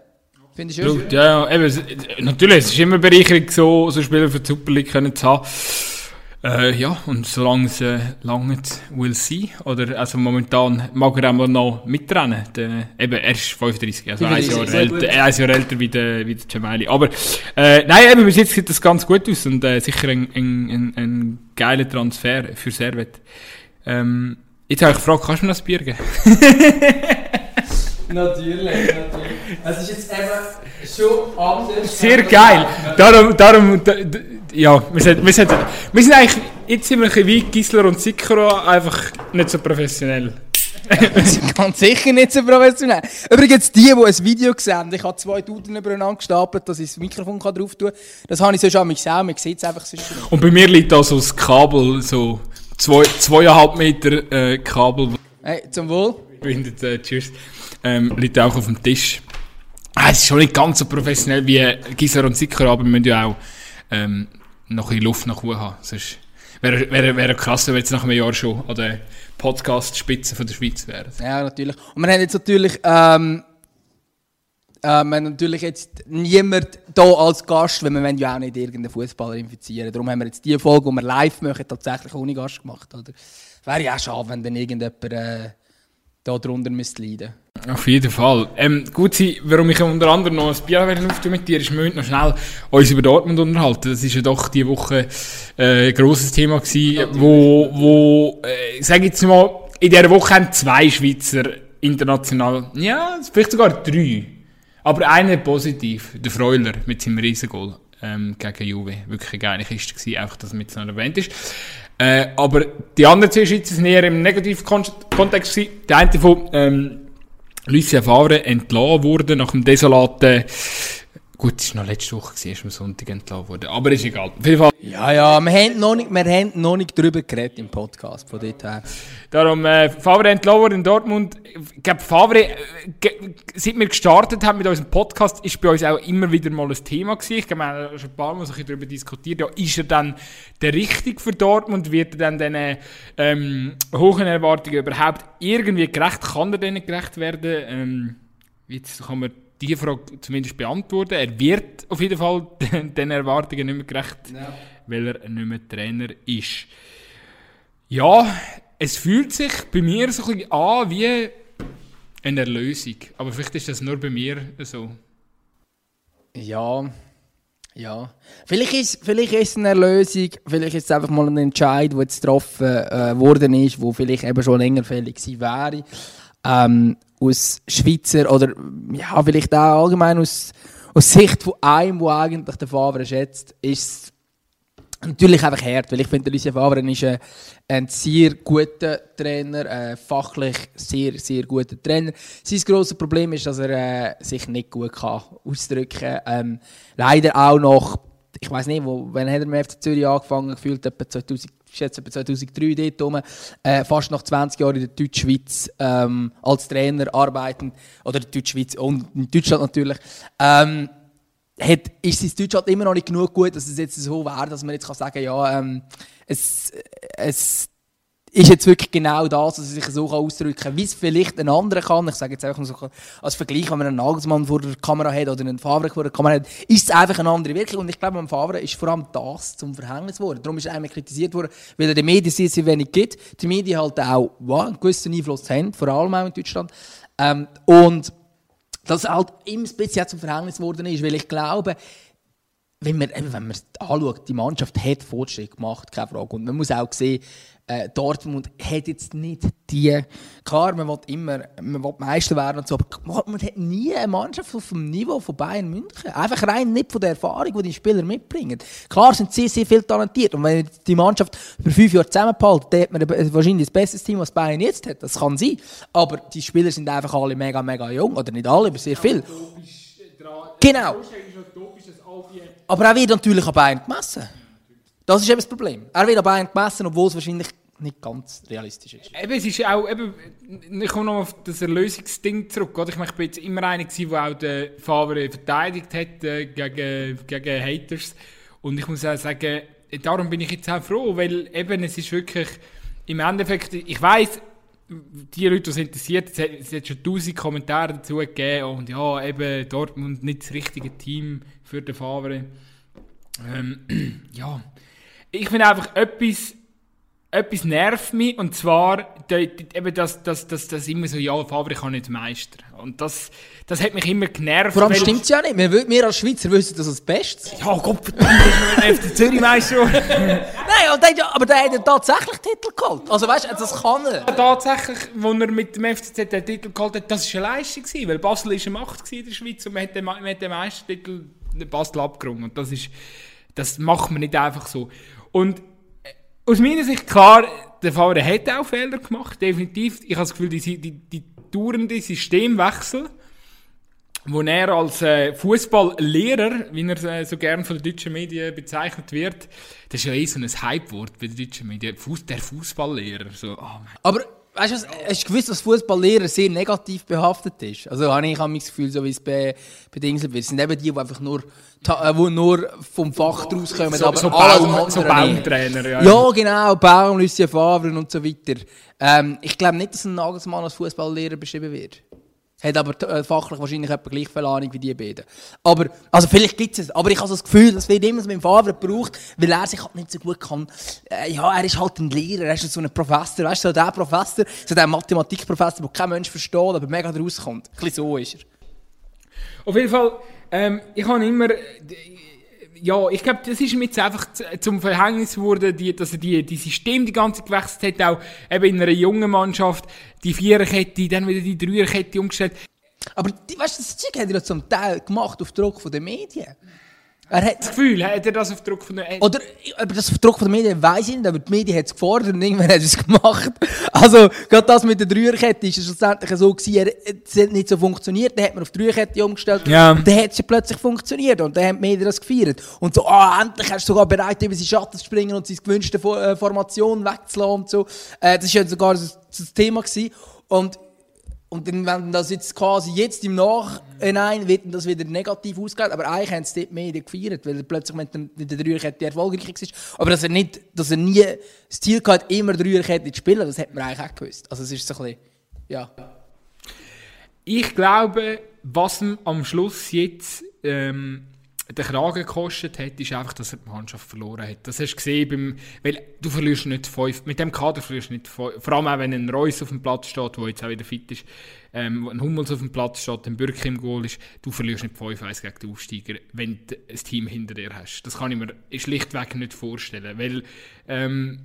Finde ich schön. Ja, ja, eben, natürlich, es ist immer Bereicherung, so, so Spieler für die Super League zu haben. Äh, ja, und solange es äh, lange will sein, oder also momentan mag er einmal noch mitrennen. Der, eben, er ist 35, also ein Jahr, älter, äh, ein Jahr älter wie der, wie der Cemeli. Aber äh, nein, eben, bis jetzt sieht das ganz gut aus und äh, sicher ein, ein, ein, ein geiler Transfer für Servet. Ähm, jetzt habe ich gefragt, kannst du mir das Bier geben? natürlich, natürlich. Es ist jetzt eben schon anders. Sehr geil. Darum, darum, ja, wir sind, wir sind, wir sind eigentlich, jetzt sind wir ein bisschen wie Gisler und Sikro, einfach nicht so professionell. Ganz sicher nicht so professionell. Übrigens, die, die ein Video gesehen haben, ich habe zwei Duden übereinander gestapelt, dass ich das Mikrofon drauf tun kann. Das habe ich so schon an mich selber, man sieht es einfach so schön. Und bei mir liegt da so das Kabel, so zwei, zweieinhalb Meter äh, Kabel. Hey, zum Wohl. Bindet, äh, cheers. Ähm, liegt auch auf dem Tisch. Ah, es ist schon nicht ganz so professionell wie Gisler und Sikro, aber wir müssen ja auch ähm, noch ein Luft nach oben haben. Sonst wäre, wäre, wäre krass, wenn jetzt nach einem Jahr schon an der Podcast-Spitze der Schweiz wären. Ja, natürlich. Und wir haben jetzt natürlich, ähm, äh, wir haben natürlich jetzt niemand hier als Gast, weil wir wollen ja auch nicht irgendeinen Fußballer infizieren. Darum haben wir jetzt die Folge, die wir live machen, tatsächlich ohne Gast gemacht. Wäre ja auch schade, wenn dann irgendjemand äh, da drunter müsste leiden auf jeden Fall. Ähm, gut warum ich unter anderem noch ein Bier auftue mit dir, ist, wir noch schnell uns über Dortmund unterhalten. Das ist ja doch diese Woche äh, ein grosses Thema gewesen, ja, wo, wo äh, sag jetzt mal, in dieser Woche haben zwei Schweizer international, ja, vielleicht sogar drei, aber einer positiv, der Freuler mit seinem Riesengol ähm, gegen Juve. Wirklich eine geile Kiste gewesen, einfach, dass mit noch erwähnt ist. Äh, aber die anderen zwei Schweizer sind eher im negativen Kontext gewesen. Der eine von, ähm, Lucien Favre entlassen wurde nach dem desolaten Gut, es war noch letzte Woche, gewesen, ist am Sonntag entlassen worden. Aber ist egal. Auf jeden Fall. Ja, ja, wir haben noch nicht, wir haben noch nicht darüber geredet im Podcast, von dort her. Darum, äh, Favre entlassen worden in Dortmund. Ich glaube, Favre, äh, seit wir gestartet haben mit unserem Podcast, ist bei uns auch immer wieder mal ein Thema gewesen. Ich glaube, wir haben schon ein paar Mal so darüber diskutiert. Ja, ist er dann der Richtige für Dortmund? Wird er dann diesen ähm, hohen Erwartungen überhaupt irgendwie gerecht? Kann er denen gerecht werden? Ähm, jetzt kann man die Frage zumindest beantworten. Er wird auf jeden Fall den Erwartungen nicht mehr gerecht, ja. weil er nicht mehr Trainer ist. Ja, es fühlt sich bei mir so ein bisschen an wie eine Erlösung. Aber vielleicht ist das nur bei mir so. Ja, ja. Vielleicht ist, vielleicht ist es eine Erlösung, vielleicht ist es einfach mal ein Entscheid, der jetzt getroffen äh, worden ist, wo vielleicht eben schon länger fällig gewesen wäre. Ähm, aus Schweizer oder ja, vielleicht auch allgemein aus, aus Sicht von einem, der eigentlich den Favre schätzt, ist natürlich einfach hart, weil ich finde, Lucien Favre ist ein, ein sehr guter Trainer, ein fachlich sehr, sehr guter Trainer. Sein grosses Problem ist, dass er äh, sich nicht gut kann ausdrücken kann. Ähm, leider auch noch, ich weiß nicht, wo, wann hat er mit FC Zürich angefangen, gefühlt etwa 2000 jetzt etwa 2003 dort rum, äh, fast nach 20 Jahren in der Deutschschweiz ähm, als Trainer arbeiten, oder in der Deutschschweiz und in Deutschland natürlich, ähm, hat, ist sein Deutsch halt immer noch nicht genug gut, dass es jetzt so wäre, dass man jetzt kann sagen ja, ähm, es, es ist jetzt wirklich genau das, er sich so ausdrücken kann, wie es vielleicht ein anderer kann. Ich sage jetzt einfach so als Vergleich, wenn man einen Nagelsmann vor der Kamera hat oder einen Favre vor der Kamera hat, ist es einfach eine andere Wirkung. Und ich glaube, beim Favre ist vor allem das zum Verhängnis geworden. Darum ist er einmal kritisiert worden, weil er den Medien sehr, sehr wenig gibt. Die Medien halt auch wow, einen gewissen Einfluss haben, vor allem auch in Deutschland. Ähm, und dass halt ein bisschen zum Verhängnis geworden ist, weil ich glaube, wenn man, wenn man anschaut, die Mannschaft hat Fortschritt gemacht, keine Frage. Und man muss auch sehen, äh, Dortmund hat jetzt nicht die. Klar, man will immer man will Meister werden und so, aber man hat nie eine Mannschaft auf dem Niveau von Bayern München. Einfach rein nicht von der Erfahrung, die die Spieler mitbringen. Klar sind sie sehr viel talentiert und wenn die Mannschaft über fünf Jahre zusammenpaltet, dann hat man wahrscheinlich das beste Team, was Bayern jetzt hat. Das kann sein. Aber die Spieler sind einfach alle mega, mega jung. Oder nicht alle, aber sehr viel. Genau. Aber er wird natürlich an Bayern gemessen. Das ist eben das Problem. Er wird an Bayern gemessen, obwohl es wahrscheinlich nicht ganz realistisch ist. Eben, es ist auch, eben, ich komme noch auf das Erlösungsding zurück. Oder? Ich, meine, ich bin jetzt immer einer der auch den Favre verteidigt hat äh, gegen, gegen Haters. Und ich muss auch sagen, darum bin ich jetzt auch froh, weil eben, es ist wirklich, im Endeffekt, ich weiß die Leute, die es interessiert, es hat, es hat schon tausend Kommentare dazu gegeben und ja, eben Dortmund nicht das richtige Team für den Favre. Ähm, ja, ich finde einfach etwas, etwas nervt mich und zwar eben das, das, das, das immer so, ja, Favre kann nicht Meister. Und das, das hat mich immer genervt. Vor allem stimmt es ja nicht. Wir, wir als Schweizer wissen das als Bestes. Ja, Gott, verdammt, man FC Zürich Meister. Nein, der, aber der hat ja tatsächlich Titel geholt. Also weißt du, das kann er. Tatsächlich, als er mit dem FCZ den Titel geholt hat, das war eine Leistung, gewesen, weil Basel war eine Macht in der Schweiz und man hat den, man hat den Meistertitel Basel abgerungen. Und das ist, das macht man nicht einfach so. Und äh, aus meiner Sicht, klar, der Fahrer hat auch Fehler gemacht, definitiv. Ich habe das Gefühl, die, die, die dauernde Systemwechsel, wo er als äh, Fußballlehrer, wie er äh, so gern von den deutschen Medien bezeichnet wird, das ist ja eh so ein Hype-Wort bei den deutschen Medien, Fuß, der Fußballlehrer. So, oh Aber weißt du, hast du gewusst, dass Fußballlehrer sehr negativ behaftet ist? Also habe ich habe das Gefühl, so wie es bei, bei Dingseln wird. Es sind eben die, die einfach nur, äh, die nur vom Fach rauskommen. So, aber so, Baum, so Baumtrainer, ja. Ja, genau, Baum, Lucien Favre und so weiter. Ähm, ich glaube nicht, dass ein Nagelsmann als Fußballlehrer beschrieben wird. Hat aber äh, fachlich wahrscheinlich etwa gleich viel Ahnung wie die beiden. Aber, also vielleicht gibt es es, aber ich habe so das Gefühl, dass wird immer mit dem Favre gebraucht, weil er sich halt nicht so gut kann. Äh, ja, er ist halt ein Lehrer, er ist so ein Professor, weißt du, so der Professor, so der Mathematikprofessor, der kein Mensch versteht, aber mega rauskommt. Ein bisschen so ist er. Auf jeden Fall, ähm, ich habe immer, ja, ich glaube, das ist mir jetzt einfach zum Verhängnis geworden, die, dass er die, die System die ganze gewechselt hat, auch eben in einer jungen Mannschaft, die Viererkette, dann wieder die Dreierkette umgestellt. Aber die, weißt du, das Zeug hat er zum Teil gemacht auf Druck der Medien. Er hat das Gefühl, hat er das auf Druck von der Oder aber das auf Druck von der Medien weiß ich nicht, aber die Medien hat es gefordert und irgendwann hat es gemacht. Also, gerade das mit der Dreierkette ist schlussendlich so gewesen, es hat nicht so funktioniert, dann hat man auf die Dreierkette umgestellt ja. und dann hat es ja plötzlich funktioniert und dann haben die Medien das gefeiert. Und so, ah, endlich hast du sogar bereit, über seine Schatten zu springen und seine gewünschte äh, Formation wegzulassen und so. Äh, das war ja sogar das, das Thema gewesen. Und und dann, wenn das jetzt quasi jetzt im Nachhinein wird das wieder negativ ausgeht, aber eigentlich haben sie dort Medien gefeiert, weil plötzlich mit, dem, mit der Dreierkette erfolgreich war. Aber dass er, nicht, dass er nie das Ziel hatte, immer Dreierkette zu spielen, das hat man eigentlich auch gewusst. Also es ist so ein bisschen, ja. Ich glaube, was am Schluss jetzt ähm, den Kragen gekostet hat, ist einfach, dass er die Mannschaft verloren hat. Das hast du gesehen, beim, weil du verlierst nicht fünf, mit dem Kader verlierst du nicht fünf, vor allem auch wenn ein Reus auf dem Platz steht, der jetzt auch wieder fit ist, ähm, ein Hummels auf dem Platz steht, ein Bürki im Goal ist, du verlierst nicht 5-1 gegen den Aufsteiger, wenn du ein Team hinter dir hast. Das kann ich mir schlichtweg nicht vorstellen, weil ähm,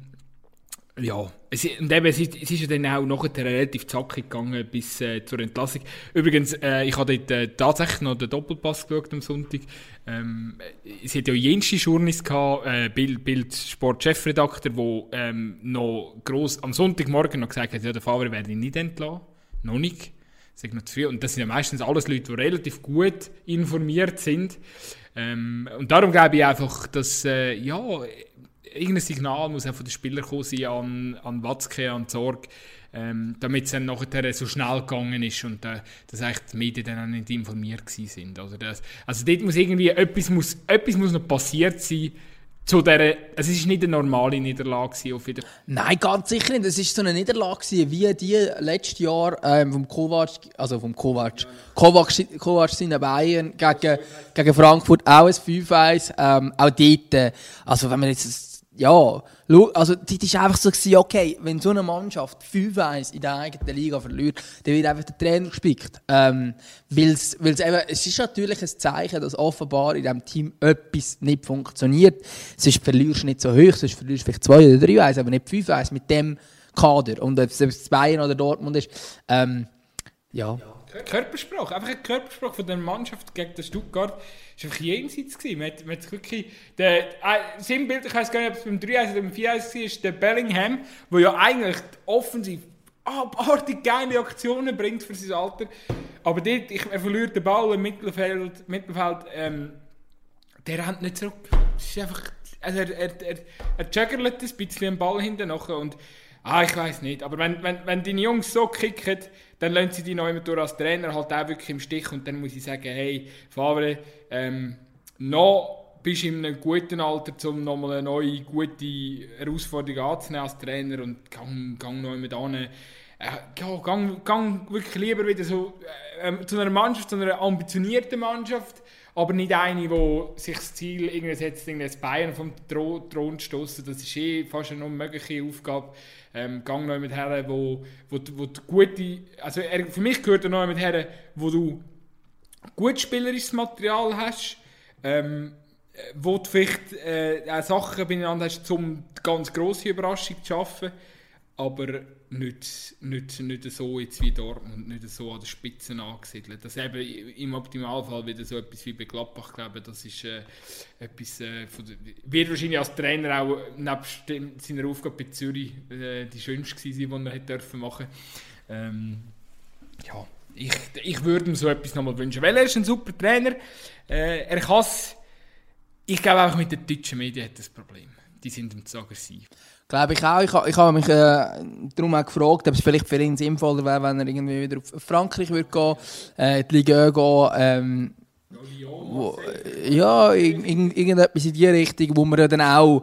ja, es, und eben, es, ist, es ist ja dann auch nachher relativ zackig gegangen bis äh, zur Entlassung. Übrigens, äh, ich habe dort äh, tatsächlich noch den Doppelpass geschaut am Sonntag. Ähm, es hat ja jenste Journeys gehabt, äh, Bild, Bild Sport Chefredakteur, der ähm, noch gross, am Sonntagmorgen noch gesagt hat, ja, der Fahrer werde ich nicht entlassen. Noch nicht. Das noch zu früh. Und das sind ja meistens alles Leute, die relativ gut informiert sind. Ähm, und darum glaube ich einfach, dass, äh, ja, irgendein Signal muss auch von den Spielern kommen sein an, an Watzke, an Sorg, ähm, damit es dann nachher so schnell gegangen ist und äh, dass eigentlich die Medien dann auch nicht informiert sind. Also, das, also dort muss irgendwie etwas, muss, etwas muss noch passiert sein, zu der, es ist nicht eine normale Niederlage auf jeden Nein, ganz sicher nicht. Es war so eine Niederlage, wie die letztes Jahr ähm, vom Kovac, also vom Kovac, Kovac, Kovac seine Bayern gegen, gegen Frankfurt auch ein 5-1. Ähm, auch dort, äh, also wenn man jetzt, ja, also dort war einfach so, okay, wenn so eine Mannschaft 5-1 in der eigenen Liga verliert, dann wird einfach der Trainer gespickt. Ähm, weil's, weil's eben, es ist natürlich ein Zeichen, dass offenbar in diesem Team etwas nicht funktioniert. Sonst verlierst du nicht so hoch, sonst verlierst du vielleicht 2 oder 3-1, aber nicht 5-1 mit dem Kader. Und ob es Bayern oder Dortmund ist, ähm, ja. Körpersprache, einfach ein Körpersprache von der Mannschaft gegen den Stuttgart war einfach jenseits gewesen. Man hat, man hat wirklich, der, äh, Sinnbild, ich weiß gar nicht, ob es beim 3-1 oder beim 4-1 war, ist der Bellingham, der ja eigentlich offensiv abartig geile Aktionen bringt für sein Alter. Aber dort, ich, er verliert den Ball im Mittelfeld, Mittelfeld ähm, der rennt nicht zurück. Ist einfach, also er, er, er, er juggelt ein bisschen den Ball hinten nachher Ah, ich weiß nicht. Aber wenn, wenn, wenn deine Jungs so kicken, dann lassen sie dich noch immer durch als Trainer halt auch wirklich im Stich. Und dann muss ich sagen, hey, Favre, ähm, noch bist du in einem guten Alter, um nochmal eine neue, gute Herausforderung anzunehmen als Trainer und gang, gang noch immer hin. Äh, ja, gang, gang wirklich lieber wieder so äh, zu einer Mannschaft, zu einer ambitionierten Mannschaft, aber nicht eine, die sich das Ziel irgendwie setzt, irgendwie das Bayern vom Thron zu stoßen. Das ist eh fast eine unmögliche Aufgabe. Ähm, gang noch mit her, wo, wo, wo du gute, also er, für mich gehört er noch mit her, wo du gut spielerisches Material hast, ähm, wo du vielleicht äh, Sachen beieinander hast, um ganz grosse Überraschung zu schaffen, aber nicht, nicht, nicht so jetzt wie Dortmund, nicht so an der Spitze angesiedelt. Das eben im Optimalfall wieder so etwas wie bei Gladbach, glaube das ist äh, etwas, äh, der, wird wahrscheinlich als Trainer auch nebst seiner Aufgabe bei Zürich äh, die schönste gewesen sein, die er hätte dürfen machen. Ähm, ja, ich, ich würde ihm so etwas nochmal wünschen, weil er ist ein super Trainer, äh, er kann es, ich glaube auch mit den deutschen Medien hat das Problem. Die sind ihm zu aggressiv. Glaube ich auch. Ich, ich habe mich äh, darum auch gefragt, ob es vielleicht für ihn sinnvoller wäre, wenn er irgendwie wieder auf Frankreich würde gehen, äh, die Liga gehen, ähm, wo, ja, in, in, irgendetwas in die Richtung, wo man dann auch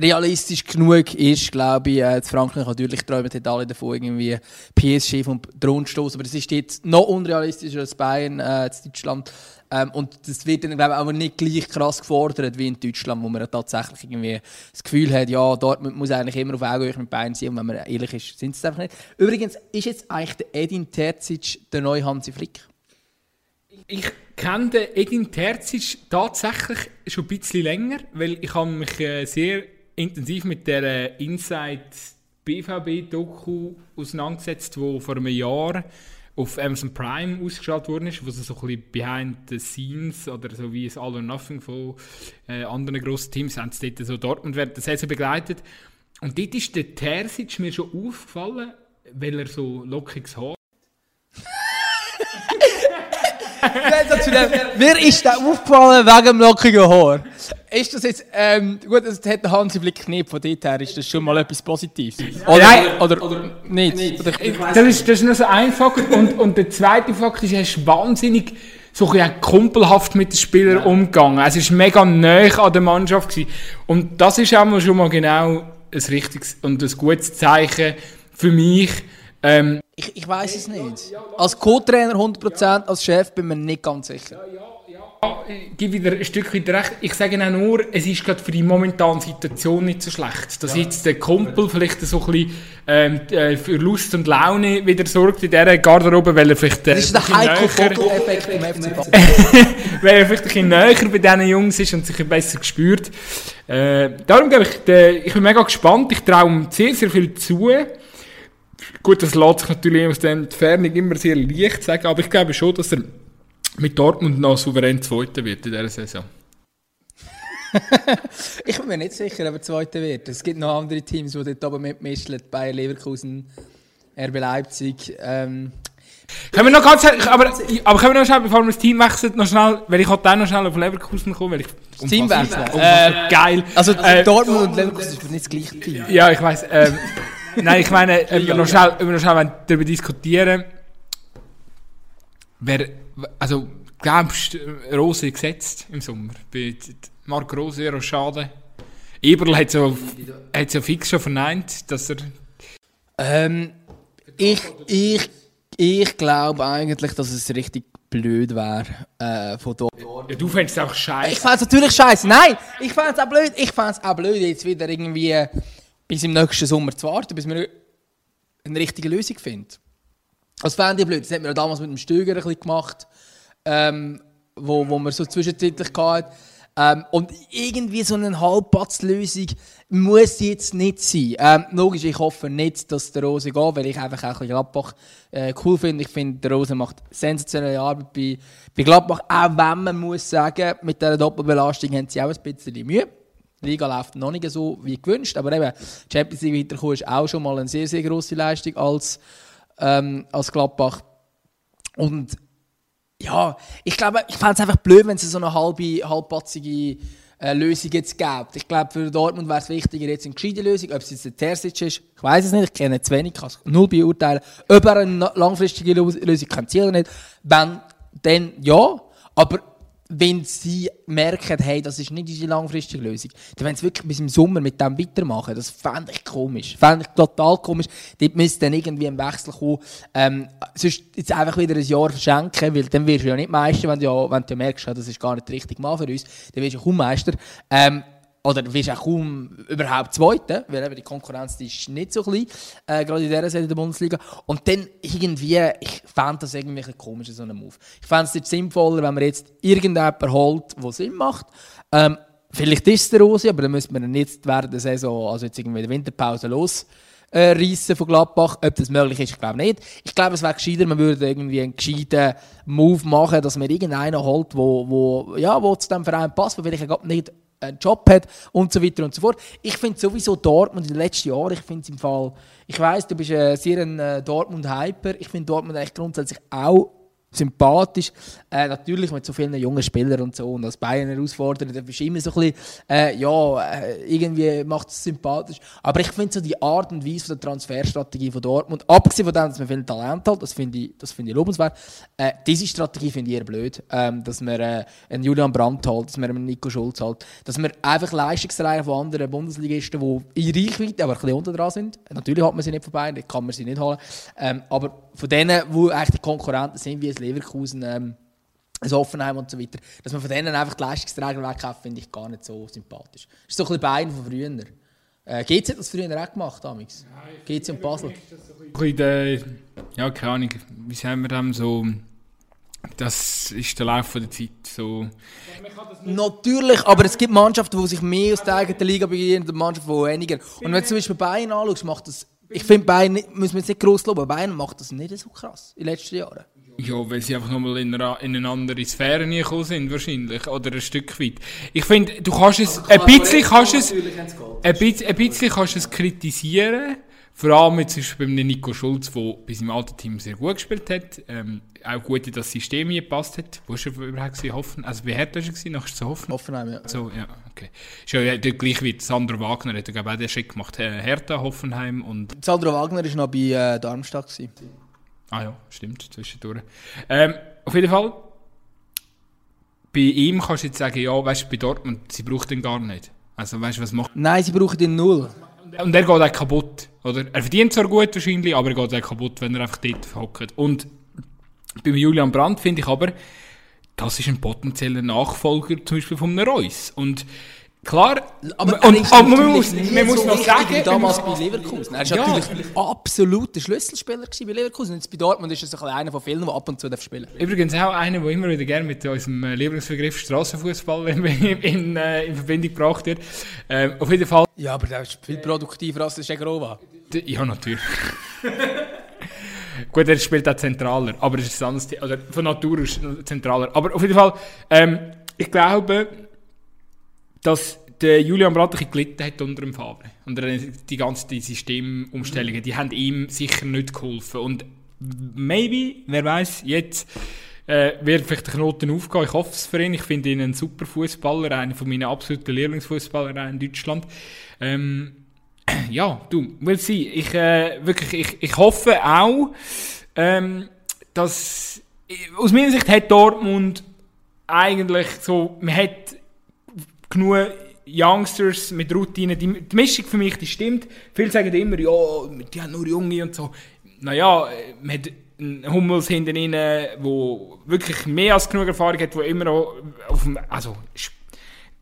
realistisch genug ist, glaube ich. Äh, Frankreich natürlich träumen alle davon, irgendwie PSG vom stoßen, aber das ist jetzt noch unrealistischer als Bayern äh, in Deutschland. Ähm, und das wird dann, glaube ich, aber nicht gleich krass gefordert wie in Deutschland, wo man tatsächlich irgendwie das Gefühl hat, ja, Dortmund muss eigentlich immer auf Augenhöhe mit Bayern sein und wenn man ehrlich ist, sind es einfach nicht. Übrigens, ist jetzt eigentlich der Edin Terzic der neue Hansi Flick? Ich kenne den Edin Terzic tatsächlich schon ein bisschen länger, weil ich habe mich äh, sehr intensiv mit der Inside BVB-Doku auseinandergesetzt, wo vor einem Jahr auf Amazon Prime ausgestrahlt worden ist, wo so ein bisschen behind the scenes oder so wie es All or Nothing von äh, anderen grossen Teams haben sie dort so Dortmund während der Saison begleitet. Und dort ist der Terzic mir schon aufgefallen, weil er so lockiges Haar Mir ist der aufgefallen wegen dem lockigen Haar. Ist das jetzt, ähm, gut, das hat der Hansi Blick nicht, von dort her ist das schon mal etwas Positives. Oder, Nein. oder, oder nicht. Oder ich, Das ist, das ist nur so ein Fakt. Und, und der zweite Fakt ist, er ist wahnsinnig so ein bisschen kumpelhaft mit den Spielern umgegangen. Es war mega nah an der Mannschaft. Gewesen. Und das ist auch mal schon mal genau ein richtiges und ein gutes Zeichen für mich. Ähm, ich, ich weiß es nicht. Als Co-Trainer 100%, als Chef bin ich mir nicht ganz sicher. ich gebe wieder ein Stück weit recht. Ich sage auch nur, es ist gerade für die momentane Situation nicht so schlecht. Dass jetzt der Kumpel vielleicht so ein bisschen ähm, äh, für Lust und Laune wieder sorgt in dieser Garderobe, weil er vielleicht... Äh, Das ist der ein Heiko im FC Basel. weil er vielleicht ein bisschen näher bei diesen Jungs ist und sich ein bisschen besser spürt. Äh, darum glaube ich, der, ich bin mega gespannt. Ich traue ihm sehr, sehr viel zu. Gut, das lässt sich natürlich aus der Entfernung immer sehr leicht sagen, aber ich glaube schon, dass er mit Dortmund noch souverän Zweiter wird in dieser Saison. Ich bin mir nicht sicher, ob er Zweiter wird. Es gibt noch andere Teams, die dort oben mitmischen. Bayern Leverkusen, RB Leipzig. Ähm, Können wir noch ganz, aber, aber können wir noch schnell, bevor wir das Team wechseln, noch schnell, weil ich wollte auch noch schnell auf Leverkusen kommen, weil ich das Team wechseln? unfassbar geil. also Äh, Dortmund und Leverkusen ist nicht das gleiche Team. Ja, ich weiß. Ähm, nein, ich meine, ob wir noch schnell, ob wir noch schnell darüber diskutieren. Wer, also, glaubst du, Rose gesetzt im Sommer? Bei Marc Rose, Rochade? Eberl hat so, hat so fix schon verneint, dass er... Ähm, ich, ich, ich glaube eigentlich, dass es richtig blöd wäre äh, von dort. Ja, du fändest es auch Ich scheiße. fände es natürlich scheiße. Nein, ich fände es auch blöd. Ich fände es auch blöd, jetzt wieder irgendwie bis im nächsten Sommer zu warten, bis wir eine richtige Lösung finden. Das fände ich blöd. Das hat man damals mit dem Stöger ein bisschen gemacht, ähm, wo, wo man so zwischenzeitlich hatte. Ähm, und irgendwie so eine Halbpatzlösung muss jetzt nicht sein. Ähm, logisch, ich hoffe nicht, dass der Rose geht, weil ich einfach auch ein Gladbach äh, cool finde. Ich finde, der Rose macht sensationelle Arbeit bei, bei Gladbach, auch wenn man muss sagen, mit dieser Doppelbelastung haben sie auch ein bisschen Mühe. Die Liga läuft noch nicht so wie gewünscht, aber eben, Champions League weiterkommen ist auch schon mal eine sehr, sehr grosse Leistung als, ähm, als Gladbach. Und ja, ich glaube, ich fände es einfach blöd, wenn es so eine halbe, halbpatzige äh, Lösung jetzt gäbe. Ich glaube, für Dortmund wäre es wichtiger, jetzt eine gescheite Lösung, ob es jetzt der Terzic ist, ich weiß es nicht, ich kenne zu wenig, kann es null beurteilen. Ob er eine langfristige Lösung kann oder nicht, wenn, dann ja, aber wenn sie merken, hey, das ist nicht unsere langfristige Lösung, dann wenn sie wirklich bis im Sommer mit dem weitermachen, das fände ich komisch. Fände ich total komisch. Dort müsste dann irgendwie ein Wechsel kommen. Ähm, sonst jetzt einfach wieder ein Jahr verschenken, weil dann wirst du ja nicht Meister, wenn du ja, wenn du merkst, ja, das ist gar nicht der richtige Mann für uns, dann wirst du kaum Meister. Ähm, oder wirst auch kaum überhaupt Zweiter, weil eben die Konkurrenz die ist nicht so klein, äh, gerade in dieser Seite der Bundesliga. Und dann irgendwie, ich fände das irgendwie ein bisschen komisch, so einen Move. Ich fände es jetzt sinnvoller, wenn man jetzt irgendjemanden holt, der Sinn macht. Ähm, vielleicht ist es der Rose, aber dann müsste man jetzt während der Saison, also jetzt irgendwie in der Winterpause los äh, reissen von Gladbach. Ob das möglich ist, ich glaube nicht. Ich glaube, es wäre gescheiter, man würde irgendwie einen gescheiten Move machen, dass man irgendeinen holt, wo, wo, ja, wo zu dem Verein passt, wo vielleicht nicht einen Job hat und so weiter und so fort. Ich finde sowieso Dortmund in den letzten Jahren, ich finde es im Fall, ich weiß, du bist äh, sehr ein äh, Dortmund-Hyper, ich finde Dortmund eigentlich grundsätzlich auch sympathisch. Äh, natürlich mit so vielen jungen Spielern und so und als Bayern herausfordern, da bist du immer so ein bisschen, äh, ja, äh, irgendwie macht es sympathisch. Aber ich finde so die Art und Weise von der Transferstrategie von Dortmund, abgesehen von dem, dass man viel Talent hat, das finde ich, das finde ich lobenswert, äh, diese Strategie finde ich eher blöd, ähm, dass man äh, einen Julian Brandt holt, dass man einen Nico Schulz holt, dass man einfach Leistungsreihen von anderen Bundesligisten, die in Reichweite, aber ein bisschen unter dran sind, natürlich hat man sie nicht vorbei, kann man sie nicht holen, ähm, aber von denen, die eigentlich die Konkurrenten sind, wie es Leverkusen, ähm, das Offenheim und so weiter, dass man von denen einfach die Leistungsträger wegkauft, finde ich gar nicht so sympathisch. Das ist so ein bisschen Bein von früher. Äh, GC hat das früher auch gemacht, Amix. GC und Basel. Ein bisschen der, ja, keine Ahnung, wie sagen wir dem so... Das ist der Lauf der Zeit. So. Natürlich, aber es gibt Mannschaften, die sich mehr aus der eigenen Liga begehen und Mannschaften, die weniger. Und wenn du zum Beispiel Bayern anschaust, macht das... Ich finde, Bayern müssen wir jetzt nicht gross loben, Bayern macht das nicht so krass in den letzten Jahren. Ja, weil sie einfach nochmal in, einer- in eine andere Sphäre gekommen sind, wahrscheinlich. Oder ein Stück weit. Ich finde, du kannst es, ein bisschen kannst es, ein bisschen, ein bisschen kannst du es kritisieren. Vor allem jetzt zum Beispiel bei Nico Schulz, der bei seinem alten Team sehr gut gespielt hat. Ähm, auch gut in das System hier gepasst hat. Wo ist er überhaupt gewesen? Hoffen? Also bei Hertha war er nachher zu Hoffen. Offenheim, ja. So, ja, okay. Ist ja gleich wie Sandro Wagner, hat er auch den Schritt gemacht. Äh, Hertha, Hoffenheim und Sandro Wagner war noch bei äh, Darmstadt. Gewesen. Ah ja, stimmt, zwischendurch. Ähm, auf jeden Fall, bei ihm kannst du jetzt sagen, ja, weißt du, bei Dortmund, sie braucht ihn gar nicht. Also, weißt du, was macht Nein, sie brauchen den Null. Und er geht auch kaputt, oder? Er verdient zwar gut wahrscheinlich, aber er geht auch kaputt, wenn er einfach dort verhockt. Und beim Julian Brandt finde ich aber, das ist ein potenzieller Nachfolger zum Beispiel von Reus. Und klar, Aber und, er aber man muss, man muss so noch sagen, wie damals bei Leverkusen. Er ist Ja. natürlich absolut der Schlüsselspieler bei Leverkusen. Jetzt bei Dortmund ist er so ein einer von vielen, der ab und zu darf spielen Übrigens auch einer, der immer wieder gerne mit unserem äh, Lieblingsbegriff Strassenfußball in, in, äh, in Verbindung gebracht wird. Ähm, auf jeden Fall. Ja, aber der ist viel produktiver als der Schegrova. Ja, natürlich. Gut, er spielt auch zentraler, aber es ist ein anderes Thema. Oder von Natur aus zentraler. Aber auf jeden Fall, ähm, ich glaube, dass der Julian Brandt ein gelitten hat unter dem Fabre. Und die ganzen Systemumstellungen, die haben ihm sicher nicht geholfen. Und maybe, wer weiß, jetzt äh, wird vielleicht der Knoten aufgehen. Ich hoffe es für ihn. Ich finde ihn ein super Fußballer, einer von meinen absoluten Lieblingsfußballer in Deutschland. Ähm, ja, du, we'll see. Ich, äh, wirklich, ich, ich hoffe auch, ähm, dass, aus meiner Sicht hat Dortmund eigentlich so, man hat genug Youngsters mit Routine. Die, die Mischung für mich, die stimmt. Viele sagen immer, ja, die haben nur Junge und so. Naja, man hat einen Hummels hinten rein, der wirklich mehr als genug Erfahrung hat, der immer noch auf dem, also,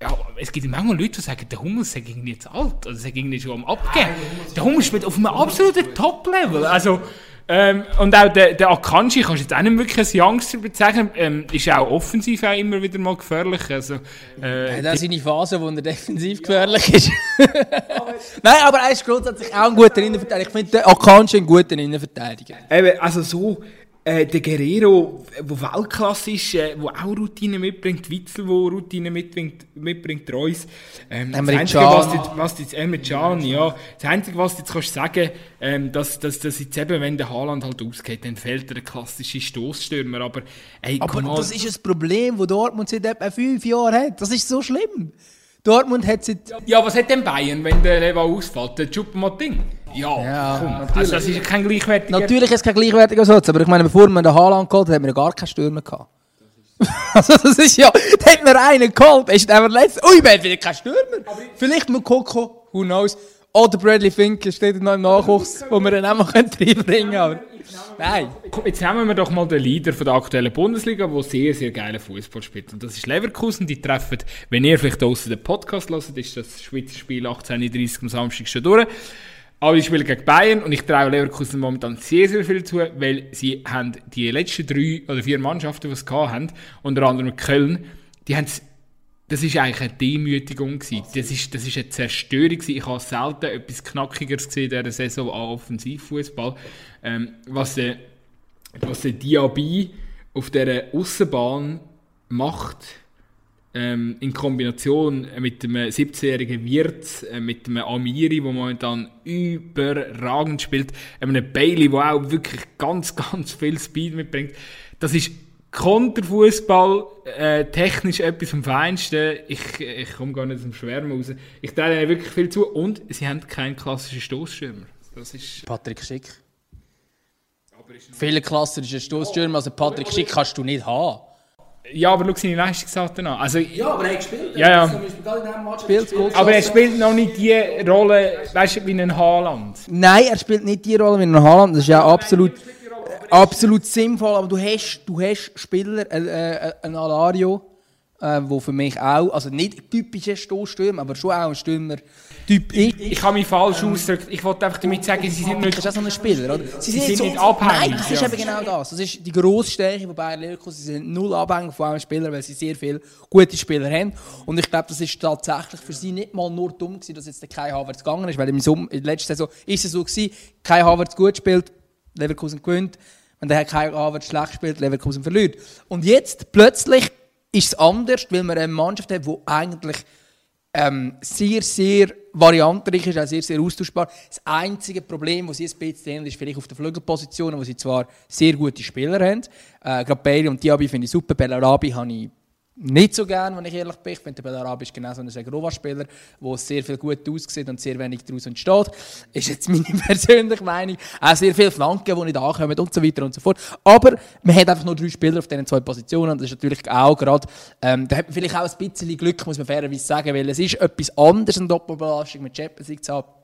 ja, es gibt manchmal Leute, die sagen, der Hummels sei irgendwie zu alt, oder sei irgendwie schon am Abgehen. Der Hummels spielt auf einem absoluten Top-Level. Also, ähm, und auch der, der Akanji kannst du jetzt auch nicht wirklich als Youngster bezeichnen. Ähm, ist auch offensiv auch immer wieder mal gefährlich. Also, äh, ja, das ist seine Phase, wo er defensiv gefährlich ist. Nein, aber er ist grundsätzlich auch ein guter Innenverteidiger. Ich finde Akanji ein guter Innenverteidiger. Eben, also so äh, der Guerrero, der Weltklasse ist, äh, der auch Routine mitbringt, Witzel, der Routine mitbringt, mitbringt Reus. Ähm, das Einzige, was jetzt, was jetzt äh, Can, ja, das Einzige, was du jetzt kannst sagen, ähm, dass, dass, dass jetzt eben, wenn der Haaland halt ausgeht, dann fehlt der klassische Stoßstürmer, aber ey, Aber das ist ein Problem, das Dortmund seit etwa fünf Jahren hat. Das ist so schlimm. Dortmund hat seit... Ja, was hat denn Bayern, wenn der Leva ausfällt? Der Choupo-Moting? Ja, ja komm, also das ist kein gleichwertiger... Natürlich ist es kein gleichwertiger Satz, aber ich meine, bevor man den Haaland geholt hat, wir ja gar keinen Stürmer gehabt. also das ist ja... Da hat man einen geholt, ist einfach letztes... Ui, wir haben wieder keinen Stürmer. Vielleicht mit Coco, who knows. Oder Bradley Fink steht noch im Nachwuchs, wo wir dann auch mal reinbringen können. Nein. Jetzt nehmen wir doch mal den Leader von der aktuellen Bundesliga, der sehr, sehr geile Fußball spielt. Und das ist Leverkusen. Die treffen, wenn ihr vielleicht draußen den Podcast hört, ist das Schweizer Spiel 18.30 am Samstag schon durch. Aber ich spiele gegen Bayern und ich traue Leverkusen momentan sehr, sehr viel zu, weil sie haben die letzten drei oder vier Mannschaften, die es haben, unter anderem Köln, die haben das ist eigentlich eine Demütigung gewesen. Das ist, das ist eine Zerstörung gewesen. Ich habe selten etwas Knackigeres gesehen in dieser Saison an Offensivfußball. Ähm, was der, was der Diaby auf dieser Außenbahn macht, ähm, in Kombination mit dem 17-jährigen Wirt, äh, mit dem Amiri, der momentan überragend spielt, einem Bailey, der auch wirklich ganz, ganz viel Speed mitbringt. Das ist Konterfußball, äh, technisch etwas vom Feinsten. Ich, ich komme gar nicht zum Schwärmen raus. Ich teile ihnen wirklich viel zu und sie haben keinen klassischen Stoßschirmer. Das ist Patrick Schick. Viele klassische Stoßstürmer, also Patrick Schick kannst du nicht haben. Ja, aber schau seine Leistungsdaten an. Also, ja, aber er hat gespielt. Ja, ja. Spielt aber er spielt noch nicht die Rolle, weißt du, wie ein Haaland. Nein, er spielt nicht die Rolle wie ein Haaland. Das ist ja absolut absolut sinnvoll, aber du hast, du hast Spieler, äh, äh, ein Alario, äh, wo für mich auch, also nicht typischer Stoßstürmer, aber schon auch ein Stürmer-Typ ist. Ich, ich habe mich falsch ausgedrückt. Ich wollte einfach damit sagen, sie sind nicht... Das ist auch so ein Spieler, oder? Sie, sie sind, sind, nicht abhängig. Nein, das ist eben genau das. Das ist die grosse Stärke von Bayern Leverkusen. Sie sind null abhängig von einem Spieler, weil sie sehr viele gute Spieler haben. Und ich glaube, das ist tatsächlich für sie nicht mal nur dumm gewesen, dass jetzt der Kai Havertz gegangen ist, weil im Sommer, in der letzten Saison ist es so gewesen, Kai Havertz gut spielt, Leverkusen gewinnt, wenn der Kai Havertz schlecht spielt, Leverkusen verliert. Und jetzt plötzlich ist es anders, weil man eine Mannschaft hat, die eigentlich ähm, sehr, sehr variantenreich ist, auch sehr, sehr austauschbar. Das einzige Problem, das sie ein bisschen haben, ist vielleicht auf den Flügelpositionen, wo sie zwar sehr gute Spieler haben. Äh, gerade Bailey und Diaby finde ich super. Bellarabi habe ich nicht so gern, wenn ich ehrlich bin. Ich finde, der Bellarabi ist genau so ein Segrova-Spieler, der sehr viel gut aussieht und sehr wenig daraus entsteht. Ist jetzt meine persönliche Meinung. Auch sehr viele Flanken, die nicht ankommen und so weiter und so fort. Aber man hat einfach nur drei Spieler auf diesen zwei Positionen das ist natürlich auch gerade, ähm, da hat man vielleicht auch ein bisschen Glück, muss man fairerweise sagen, weil es ist etwas anderes, eine Doppelbelastung mit Champions League zu haben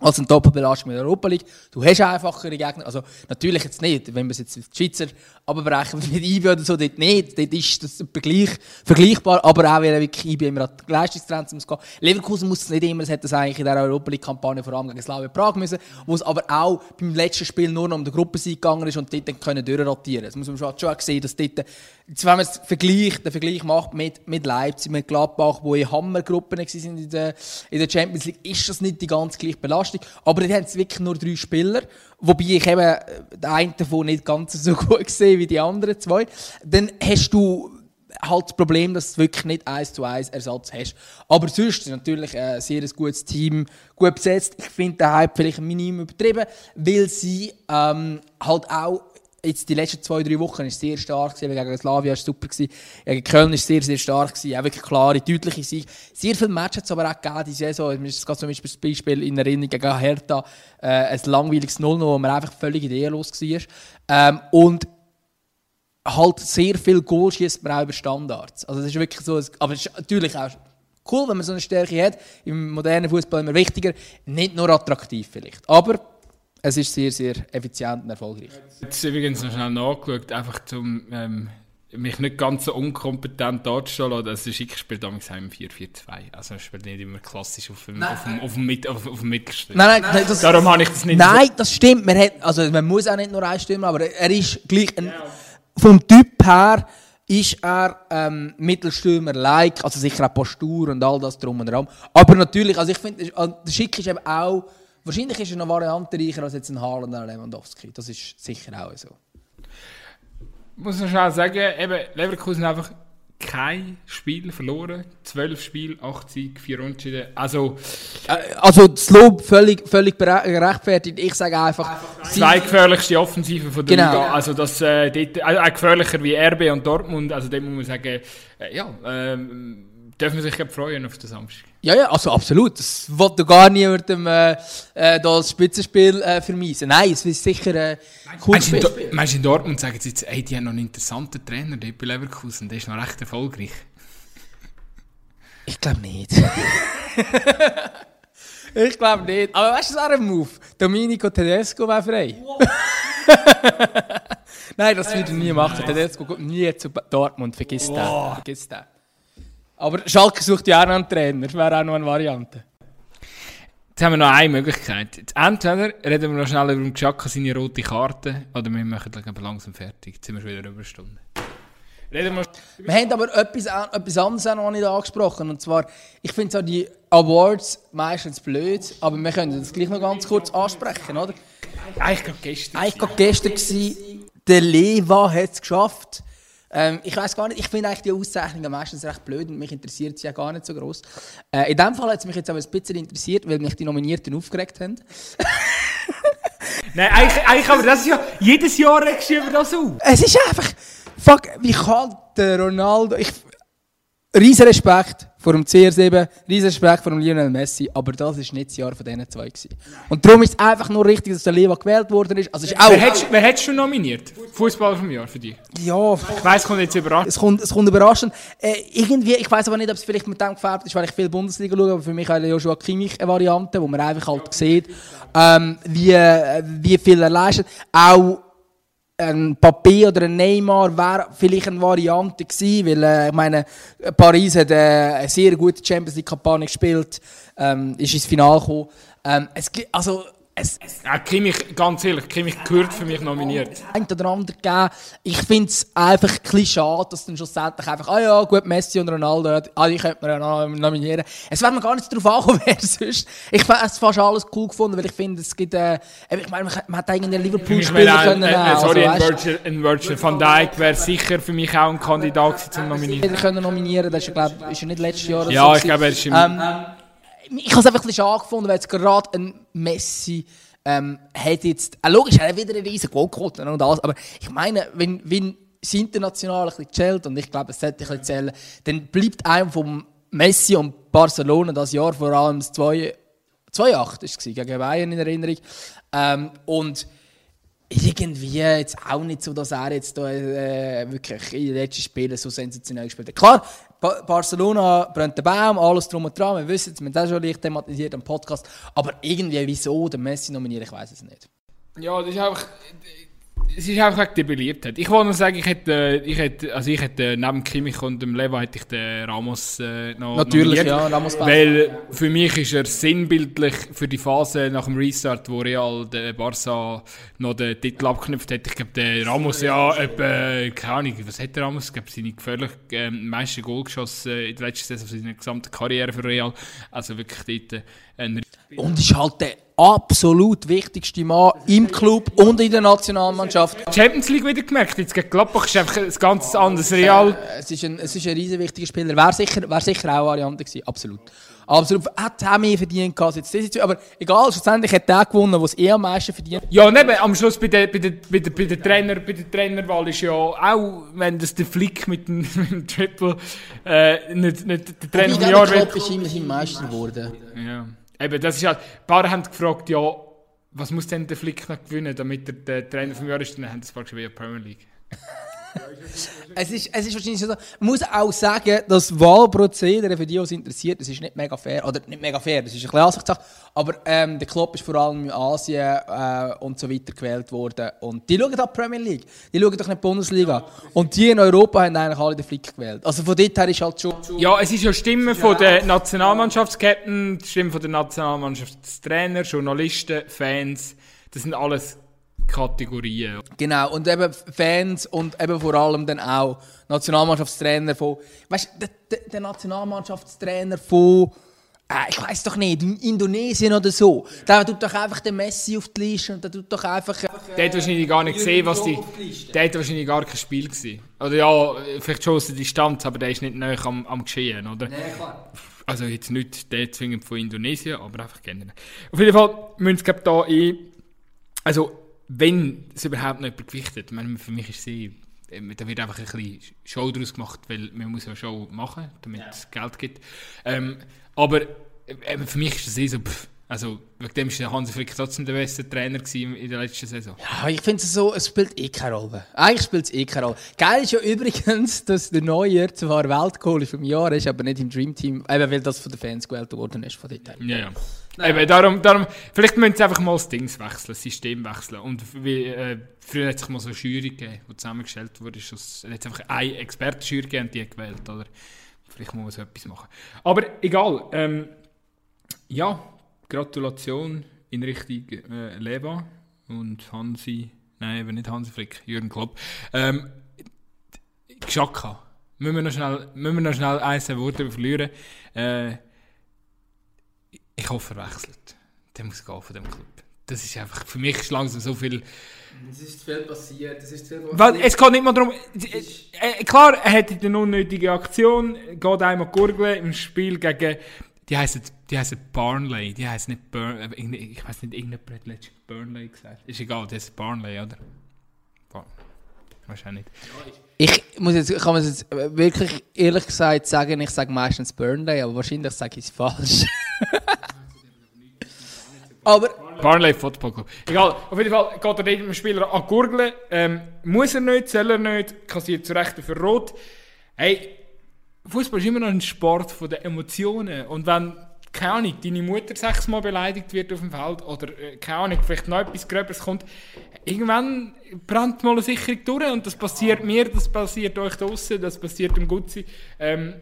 als eine Doppelbelastung mit der Europa League. Du hast einfachere Gegner. Also, natürlich jetzt nicht, wenn wir es jetzt die Schweizer abbrechen mit IB oder so, dort nicht. Dort ist das Vergleich, vergleichbar, aber auch, weil wirklich IB immer an die Leistungsgrenze muss gehen. Leverkusen muss es nicht immer, es hätte es eigentlich in der Europa League-Kampagne vor allem gegen Slavia Prag müssen, wo es aber auch beim letzten Spiel nur noch um den Gruppensieg gegangen ist und dort dann können durchrotieren. Das muss man schon, schon sehen, dass dort, jetzt, wenn man es vergleicht, den Vergleich macht mit, mit Leipzig, mit Gladbach, wo in Hammergruppen waren in der, in der Champions League, ist das nicht die ganz gleiche Belastung. Aber die haben wirklich nur drei Spieler, wobei ich eben äh, den einen davon nicht ganz so gut sehe wie die anderen zwei. Dann hast du halt das Problem, dass du wirklich nicht eins zu eins Ersatz hast. Aber sonst ist natürlich ein sehr gutes Team, gut besetzt. Ich finde den Hype vielleicht minim übertrieben, weil sie ähm, halt auch jetzt die letzten zwei, drei Wochen ist sehr stark gewesen, gegen Slavia war super gewesen, gegen Köln ist sehr, sehr stark gewesen, auch wirklich klare, deutliche Sieg. Sehr viele Matches hat es aber auch gegeben diese Saison, mir ist zum Beispiel das Beispiel in Erinnerung gegen Hertha, äh, ein langweiliges 0 wo man einfach völlig ideenlos war. Ähm, und halt sehr viel Goal schießt man auch über Standards. Also das ist wirklich so, aber es ist natürlich auch cool, wenn man so eine Stärke hat. Im modernen Fußball immer wichtiger. Nicht nur attraktiv vielleicht. Aber es ist sehr, sehr effizient und erfolgreich. Jetzt übrigens noch schnell nachgeschaut, einfach zum ähm, mich nicht ganz so unkompetent darzustellen. Also Schick spielt damals im 4-4-2. Also er spielt nicht immer klassisch auf dem, auf dem, auf dem, Mit, auf, auf dem Mittelstürmer. Nein, nein, nein, das, Darum habe ich das nicht nein, das stimmt. Man, hat, also man muss auch nicht nur einen Stürmer, aber er ist gleich ein, vom Typ her ist er ähm, Mittelstürmer-like, also sicher auch Postur und all das drum und dran. Aber natürlich, also ich finde, der Schick ist eben auch, wahrscheinlich ist er noch variantenreicher als jetzt ein Haaland oder Lewandowski. Das ist sicher auch so. muss man schnell sagen, eben Leverkusen einfach kein Spiel verloren. 12 Spiele, 8 Siege, 4 Unentschieden. Also Äh, Also das Lob völlig, völlig gerechtfertigt. Ich sage einfach, sie- zwei gefährlichste Offensiven von der Genau. Liga. Also das, äh, dort, auch gefährlicher wie RB und Dortmund. Also dem muss man sagen, äh, ja, ähm, dürfen wir sich freuen auf den Samstag. Ja, ja, also absolut. Das wollte gar niemandem äh, äh, da das Spitzenspiel äh, vermiesen. Nein, es ist sicher äh, ein cooles Spiel. Meinst du, in Dortmund sagen sie jetzt, ey, die haben noch einen interessanten Trainer dort bei Leverkusen, der ist noch recht erfolgreich. Ich glaube nicht. ich glaube nicht. Aber weißt du, das wäre ein Move. Domenico Tedesco wäre frei. Nein, das würde er nie machen. Tedesco geht nie zu Dortmund. Vergiss den. Vergiss den. Aber Schalke sucht ja auch noch einen Trainer. Das wäre auch noch eine Variante. Jetzt haben wir noch eine Möglichkeit. Jetzt entweder reden wir noch schnell über den Xhaka seine rote Karte, oder wir machen langsam fertig. Jetzt sind wir schon wieder über eine Stunde. Reden wir Wir haben aber etwas, etwas anderes auch noch nicht angesprochen. Und zwar, ich finde zwar die Awards meistens blöd, aber wir können das gleich noch ganz kurz ansprechen, oder? eigentlich gerade gestern. Eigentlich gerade gestern gewesen, der Leva hat es geschafft. Ähm, ich weiß gar nicht, ich finde eigentlich die Auszeichnungen meistens recht blöd und mich interessiert sie ja gar nicht so groß. Äh, in dem Fall hat es mich jetzt aber ein bisschen interessiert, weil mich die Nominierten aufgeregt haben. Nein, eigentlich, eigentlich aber das ist ja, jedes Jahr regst du über das auf. Es ist einfach, fuck, wie kann der Ronaldo, ich, riesen Respekt vor dem CR7, riesen Respekt vor dem Lionel Messi, aber das ist nicht das Jahr von diesen zwei gewesen. Und darum ist es einfach nur richtig, dass der Leva gewählt worden ist. Also ist auch, Wer hättest, wer hättest du nominiert? Fußballer vom Jahr für dich? ja, Ich weiss, kommt jetzt überrascht. es kommt, es kommt überraschend. Äh, irgendwie, ich weiß aber nicht, ob es vielleicht mit dem gefärbt ist, weil ich viel Bundesliga schaue, aber für mich wäre Joshua Kimmich eine Variante, wo man einfach halt sieht, ähm, wie, äh, wie viel er leistet. Auch ein Papé oder ein Neymar wäre vielleicht eine Variante gewesen, weil äh, ich meine, Paris hat äh, eine sehr gute Champions League Kampagne gespielt, ähm, ist ins Finale gekommen. Ähm, es, also, es, es Ja, Kimmich, ganz ehrlich, Kimmich gehört für mich nominiert. ein oder andere gegeben. Ich finde es einfach ein bisschen schade, dass dann schlussendlich einfach, ah ja, gut, Messi und Ronaldo, ah, die könnte man ja noch nominieren. Es wäre mir gar nicht darauf angekommen, wer sonst. Ich habe es fast alles cool gefunden, weil ich finde, es gibt, äh, ich meine, man, hat eigentlich Ich Liverpool-Spieler können äh, äh, sorry, ein also, weißt, ein Virgil van Dijk wäre sicher für mich auch ein Kandidat gewesen zum Nominieren. hätte können nominieren, das ist, ja, glaub, ist ja nicht letztes Jahr Ja, so ich glaube, er ist im... Ähm, ich habe es einfach ein bisschen schade gefunden, weil jetzt gerade ein Messi ähm, hat jetzt, äh, logisch, er hat wieder einen riesen Goal geholt und alles, aber ich meine, wenn, wenn es international ein bisschen zählt, und ich glaube, es sollte ein bisschen zählen, dann bleibt einem vom Messi und Barcelona das Jahr vor allem das 2 2-8 ist es gewesen, gegen Bayern in Erinnerung. Ähm, und irgendwie jetzt auch nicht so, dass er jetzt da, äh, wirklich in den letzten Spielen so sensationell gespielt hat. Klar, ba Barcelona brennt den Baum, alles drum und dran, wir wissen es, wir haben das schon leicht thematisiert am Podcast, aber irgendwie, wieso den Messi nominieren, ich weiß es nicht. Ja, das ist einfach. Es ist einfach wegen der Beliebtheit. Ich wollte nur sagen, ich hätte, äh, ich hätte, also ich hätte äh, neben Kimmich und dem Leva hätte ich den Ramos äh, noch Natürlich, nominiert. ja, Ramos. Weil für mich ist er sinnbildlich für die Phase nach dem Restart, wo Real der Barca noch den Titel abgeknüpft hat. Ich glaube, der Ramos ja etwa, keine Ahnung, was hat der Ramos? Ich glaube, seine gefährlich ähm, meisten Goal geschossen äh, in der letzten Saison seiner gesamten Karriere für Real. Also wirklich dort äh, ein Und ist halt der absolut wichtigste Mann im Club und in der Nationalmannschaft. Champions League wieder gemerkt. Jetzt gegen Gladbach ist einfach ein ganz anderes Real. Es ist ein, es ist ein riesen wichtiger Spieler. Wäre sicher, wär sicher auch eine Variante gewesen, absolut. Absolut. Hat auch mehr verdient als jetzt diese zwei. Aber egal, schlussendlich hat der gewonnen, der es eh am meisten verdient. Ja, und eben, am Schluss bei der, bei der, bei der, bei der, Trainer, bei der Trainerwahl ist ja auch, wenn das der Flick mit dem, mit dem Triple äh, nicht, nicht der Trainer vom Jahr wird. ist immerhin Meister geworden. Ja. Eben, das ist halt, ein paar haben gefragt, ja, was muss denn der Flick noch gewinnen, damit er der Trainer vom Jahr ist? Dann haben sie es geschrieben, ja, Premier League. Es, ist, es ist wahrscheinlich so. Man muss auch sagen, das Wahlprozedere, für die, die es interessiert, das ist nicht mega fair. Oder nicht mega fair, das ist ein Ansichtssache. Aber ähm, der Klopp ist vor allem in Asien äh, und so weiter gewählt worden. Und die schauen auch die Premier League. Die schauen doch nicht die Bundesliga. Und die in Europa haben eigentlich alle den Flick gewählt. Also von dort her ist halt schon. Ja, es ist ja Stimmen von der Nationalmannschaftskapten, Stimmen von der Nationalmannschaftstrainer, Journalisten, Fans. Das sind alles Kategorien. Genau, und eben Fans und eben vor allem dann auch Nationalmannschaftstrainer von. Weißt du, der, der, Nationalmannschaftstrainer von. Äh, ich weiß doch nicht, in Indonesien oder so. Der tut doch einfach den Messi auf die Liste und der tut doch einfach. Äh, Der hat wahrscheinlich gar nicht gesehen, was die. Der hat wahrscheinlich gar kein Spiel gesehen. Oder ja, vielleicht schon aus der Distanz, aber der ist nicht näher am, am Geschehen, oder? klar. Also jetzt nicht der zwingend von Indonesien, aber einfach generell. Auf jeden Fall müssen wir da eh, also wenn es überhaupt noch jemand gewichtet, ich meine, für mich ist sie, ähm, da wird einfach ein bisschen Show daraus gemacht, weil man muss ja Show machen, damit es Geld gibt. Ähm, aber äh, für mich ist das eh so, pff, also wegen dem der Hansi Flick trotzdem der beste Trainer in der letzten Saison. Ja, ich finde es so, es spielt eh keine Rolle. Eigentlich spielt es eh keine Rolle. Geil ist ja übrigens, dass der Neuer zwar Weltgoal vom Jahr ist, aber nicht im Dreamteam, eben weil das von den Fans gewählt worden ist. Von her. Ja, ja. Eben, darum, darum, vielleicht müssen sie einfach mal das Dings wechseln, das System wechseln. Und wie, äh, früher hat es sich mal so eine Jury gegeben, die zusammengestellt wurde. Es hat einfach eine Expertenjury gegeben und die gewählt. Oder? Vielleicht muss man so etwas machen. Aber egal. Ähm, ja, Gratulation in Richtung äh, Leva und Hansi, nein, eben nicht Hansi Flick, Jürgen Klopp. Ähm, Xhaka. Müssen wir noch schnell, müssen wir noch schnell ein, zwei Worte verlieren. Äh, ich hoffe, er wechselt. Der muss gehen von dem Club. Das ist einfach, für mich ist langsam so viel... Es ist zu viel passiert, es ist zu viel Weil, es geht nicht mal darum... Äh, klar, er hat eine unnötige Aktion, geht einmal gurgeln im Spiel gegen... Die heißen die heißen Barnley, die heißen nicht Burn... Ich weiß nicht, irgendjemand hat letztens Burnley gesagt. Ist egal, die heißen Barnley, oder? Bar Wahrscheinlich nicht. Ich muss jetzt, kann man jetzt wirklich ehrlich gesagt sagen, ich sage meistens Burnley, aber wahrscheinlich sage ich es falsch. aber Barnley Football Club. Egal, auf jeden Fall geht er dem Spieler an Gurgeln. Ähm, muss er nicht, soll er nicht, kassiert zu Recht für Rot. Hey, Fußball ist immer noch ein Sport den Emotionen. Und wenn, keine Ahnung, deine Mutter sechsmal beleidigt wird auf dem Feld oder, äh, keine Ahnung, vielleicht noch etwas Gröberes kommt, irgendwann brennt mal eine Sicherung durch und das passiert mir, das passiert euch draussen, das passiert dem Gutzi. Ähm,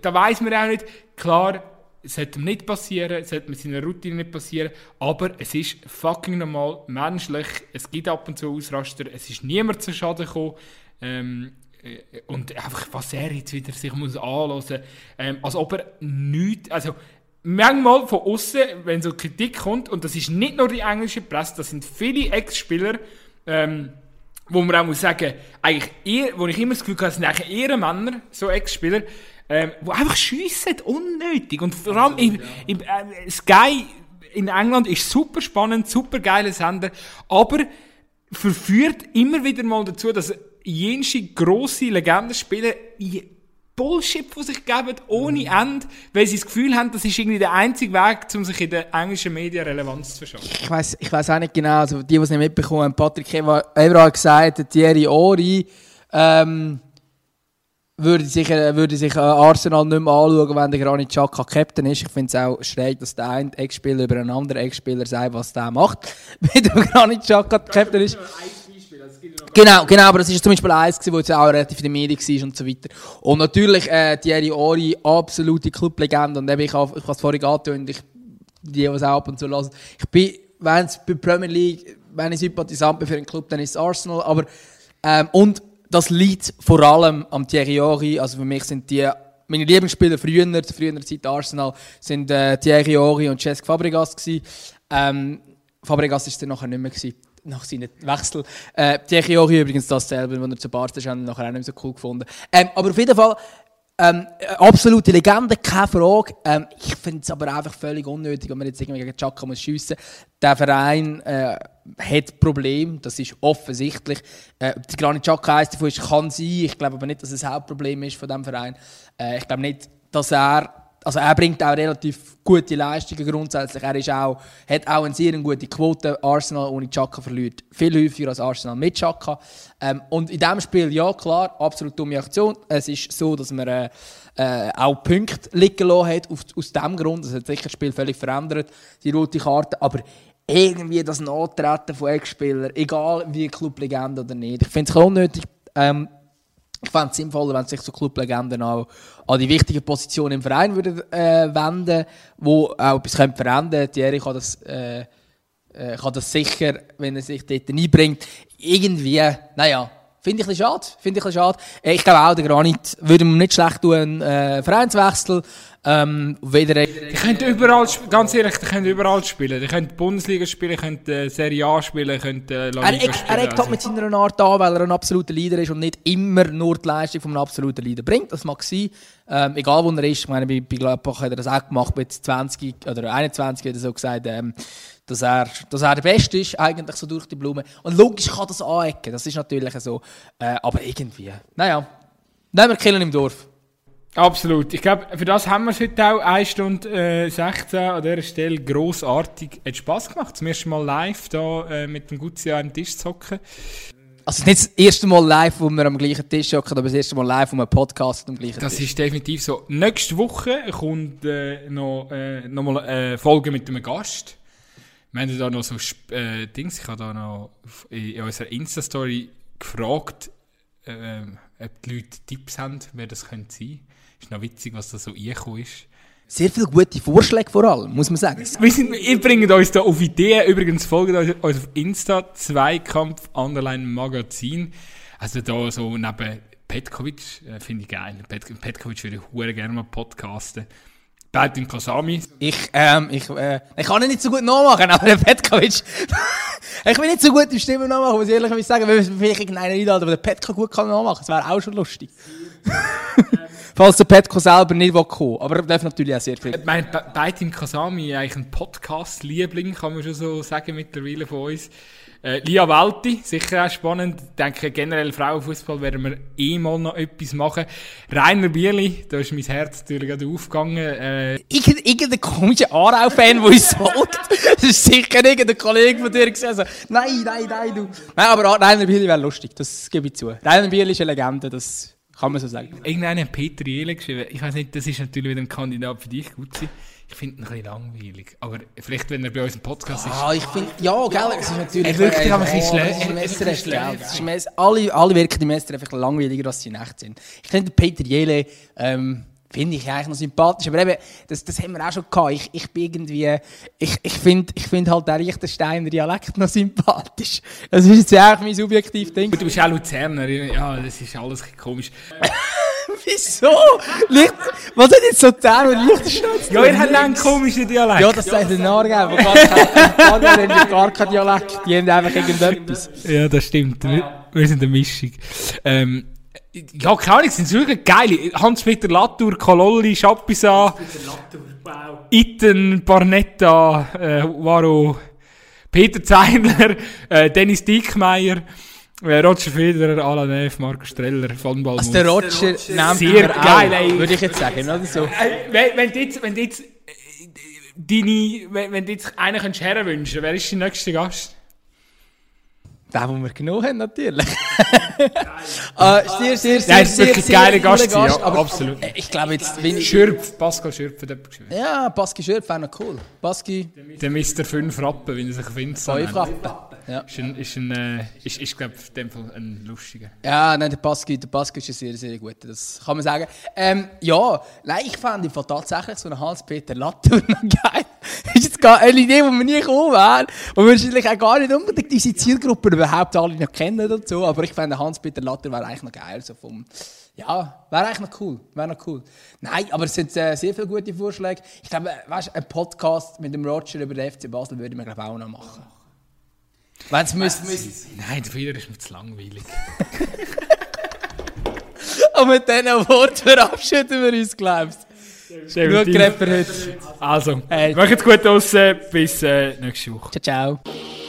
da weiss man auch nicht, klar, es sollte ihm nicht passieren, es sollte mit seiner Routine nicht passieren, aber es ist fucking normal, menschlich, es gibt ab und zu Ausraster, es ist niemand zu Schaden gekommen, ähm, äh, und einfach, was er jetzt wieder sich muss anhören, ähm, als ob er nichts, also manchmal von außen, wenn so Kritik kommt, und das ist nicht nur die englische Presse, das sind viele Ex-Spieler, ähm, wo man auch muss sagen, eigentlich eher, wo ich immer das Gefühl habe, sind eigentlich eher Männer, so Ex-Spieler, ähm, wo einfach schiessen, unnötig. Und vor allem im, im, äh, Sky in England ist super spannend, super geiler Sender, aber verführt immer wieder mal dazu, dass jenste grosse Legendenspieler Bullshit von sich geben, ohne Ende, weil sie das Gefühl haben, das ist irgendwie der einzige Weg, um sich in den englischen Medien Relevanz zu verschaffen. ich weiß ich weiß auch nicht genau, also die, die es nicht mitbekommen haben, Patrick Evra hat gesagt, Thierry Ori ähm, würde sich, äh, würde sich äh, Arsenal nicht mehr anschauen, wenn der Granit Xhaka Captain ist. Ich finde es auch schräg, dass der eine Ex-Spieler über einen anderen Ex-Spieler sagt, was der macht, wenn der Granit Xhaka Captain ist. Genau, genau, aber das ist zum Beispiel eins, jetzt auch relativ in den Medien war und so weiter. Und natürlich äh, Thierry Ori, absolute Clublegende. Und eben, ich habe es vorhin angetönt, ich, die, die es auch ab und zu hören. Ich bin, wenn es bei Premier League, wenn ich Sympathisant bin für einen Club, dann ist es Arsenal. Aber, ähm, und das liegt vor allem am Thierry Ori. Also für mich sind die, meine Lieblingsspieler früher, zu früher Zeit Arsenal, sind äh, Thierry Ori und Cesc Fabregas gewesen. Ähm, Fabregas ist dann nachher nicht mehr gewesen nach seinem Wechsel. Äh, Ori übrigens dasselbe, als er zu Barca ist, haben nachher auch nicht so cool gefunden. Ähm, aber auf jeden Fall, ähm, absolute Legende, keine Frage. Ähm, ich finde es aber einfach völlig unnötig, wenn man jetzt irgendwie gegen Chaka muss schiessen. Der Verein äh, hat Probleme, das ist offensichtlich. Äh, ob der Granit Chaka eins davon ist, kann sein. Ich glaube aber nicht, dass es das Hauptproblem ist von diesem Verein. Äh, ich glaube nicht, dass er also er bringt auch relativ gute Leistungen grundsätzlich. Er ist auch, hat auch eine sehr gute Quote. Arsenal ohne Chaka verliert viel häufiger als Arsenal mit Chaka. Ähm, und in diesem Spiel, ja klar, absolut dumme Aktion. Es ist so, dass man äh, äh, auch Punkte liegen lassen hat, auf, aus diesem Grund. Das hat sicher das Spiel völlig verändert, die rote Karte. Aber irgendwie das Nachtreten von Ex-Spielern, egal wie Clublegende oder nicht, ich finde es unnötig. Ähm, ich fände es sinnvoller, wenn sich so Clublegenden auch an die wichtigen Positionen im Verein würden, äh, wenden wo auch etwas verändern könnte. Thierry kann das, äh, äh, kann das sicher, wenn er sich dort einbringt. Irgendwie, naja, finde ich ein schade. Finde ich ein schade. Äh, ich glaube auch, der Granit würde mir nicht schlecht tun, äh, Vereinswechsel. Ähm, weder die können überall, ganz ehrlich, die können überall spielen. Die können Bundesliga spielen, können äh, Serie A spielen, können äh, La Liga er, spielen. Er eckt halt also. mit seiner Art an, weil er ein absoluter Leader ist und nicht immer nur die Leistung von einem absoluten Leader bringt. Das mag sein. Ähm, egal wo er ist. Ich meine, bei, bei Gladbach hat er das auch gemacht mit 20 oder 21 hat er so gesagt, ähm, dass er, dass er der Beste ist, eigentlich so durch die Blume. Und logisch kann das anecken, das ist natürlich so. Äh, aber irgendwie, naja, nehmen wir Killen im Dorf. Absolut. Ich glaube, für das haben wir es heute auch 1 Stunde äh, 16 an dieser Stelle grossartig. Hat Spass gemacht, zum ersten Mal live da äh, mit dem Gutzi an den Tisch zu hocken. Also nicht das erste Mal live, wo wir am gleichen Tisch hocken, aber das erste Mal live, wo wir Podcast am gleichen Das Tisch. ist definitiv so. Nächste Woche kommt äh, noch, äh, noch mal eine Folge mit einem Gast. Wir haben da noch so Sp- äh, Dings, ich habe da noch in unserer Insta-Story gefragt, äh, ob die Leute Tipps haben, wer das könnte sein. Ist noch witzig, was da so reingekommen ist. Sehr viele gute Vorschläge vor allem, muss man sagen. Wir sind, ihr bringt uns da auf Ideen. Übrigens folgt uns uns auf Insta, Zweikampf, Underline Magazin. Also da so neben Petkovic, äh, finde ich geil. Pet, Petkovic würde ich gerne mal podcasten. Im Kasami. Ich, ähm, ich, äh, ich kann ihn nicht so gut nachmachen, aber der Petkovic, ich bin nicht so gut im Stimmen nachmachen, muss ich ehrlich sagen, wenn wir vielleicht irgendeinen einladen, der den Petko gut kann nachmachen, das wäre auch schon lustig. Falls der Petko selber nicht will kommen, aber er darf natürlich auch sehr viel. Ich meine, Be- Beit im Kasami, eigentlich ein Podcast-Liebling, kann man schon so sagen mittlerweile von uns. Äh, Lia Walti, sicher auch spannend. Ich denke, generell Frauenfußball werden wir eh mal noch etwas machen. Rainer Bierli, da ist mein Herz natürlich gerade aufgegangen. Äh, Irgend, irgendein komischer Aarau-Fan, der uns folgt. Das ist sicher irgendein Kollege von dir gewesen. Also, nein, nein, nein, du. Nein, aber Rainer Bierli wäre lustig, das gebe ich zu. Rainer Bierli ist eine Legende, das kann man so sagen. Irgendeiner hat Peter Jele geschrieben. Ich weiß nicht, das ist natürlich wieder ein Kandidat für dich, gut sein. Ich finde ihn ein bisschen langweilig. Aber vielleicht, wenn er bei uns im Podcast ist. Ah, ich finde, ja, gell, es ist natürlich... Er wirkt aber ein bisschen schlecht. Alle, alle wirken im SRF einfach langweiliger, als sie in echt sind. Ich finde Peter Jele, ähm, finde ich eigentlich noch sympathisch, aber eben, das, das haben wir auch schon gehabt. Ich, ich bin irgendwie, ich, ich finde ich find halt den Liechtensteiner Dialekt noch sympathisch. Das ist jetzt eigentlich mein subjektives Ding. Du bist auch Luzerner. Ja, das ist alles komisch. Wieso? Licht, was hat jetzt so Luzern und Liechtenstein zu Ja, ihr habt einen komischen Dialekt. Ja, das sagt der Nargau, aber gar kein, Nargau haben ja gar kein Dialekt. Die haben einfach irgendetwas. Ja, das stimmt. Wir, wir sind eine Mischung. Ähm, ja, keine Ahnung, sind wirklich geil. Hans-Peter Latour, Kololli, Schapisa, Itten, Barnetta, äh, Waro, Peter Zeidler, äh, Dennis Diekmeyer, Roger Federer, Alan Neff, Markus Streller, Von Ballmund. Also der Roger nimmt Sehr auch, geil, ey. würde ich jetzt sagen, oder so. Wenn, du jetzt, wenn du jetzt, äh, deine, wenn, wenn du jetzt einen könntest herwünschen, wer ist dein nächster Gast? Den, den wir genommen haben, natürlich. äh, sehr, sehr, sehr, Nein, sehr, wirklich sehr geiler Gast, ja, aber absolut. äh, Ich glaube jetzt, wenn. Schürpf, Pascal Schürpf hat jemand geschrieben. Ja, Baski Schürpf wäre noch cool. Baski, Der Mr. 5 Rappen, wie er sich Insta fünf. Rappen. Ja. Ist, ein, ist, ein, äh, ist, ist glaube ich, in dem Fall ein lustiger. Ja, nein, der Baski, der Baski ist ein sehr, sehr guter, das kann man sagen. Ähm, ja, nein, ich fand Fall tatsächlich so einen Hans-Peter Latour noch geil. ist jetzt gar eine Idee, die mir nie gekommen wäre. Und wahrscheinlich auch gar nicht unbedingt diese Zielgruppe überhaupt alle noch kennen so. Aber ich fände Hans-Peter Latour wäre eigentlich noch geil. So vom, ja, wäre eigentlich noch cool. Wäre noch cool. Nein, aber es sind äh, sehr viele gute Vorschläge. Ich glaube, weißt, ein Podcast mit dem Roger über den FC Basel würde man glaube auch noch machen. Wenn es müsste. Nein, der Fehler ist mir zu langweilig. Und mit diesen Worten verabschieden wir uns, glaubst du? Genug für heute. Also, Hey. macht's gut aus. Bis äh, nächste Woche. Ciao, ciao.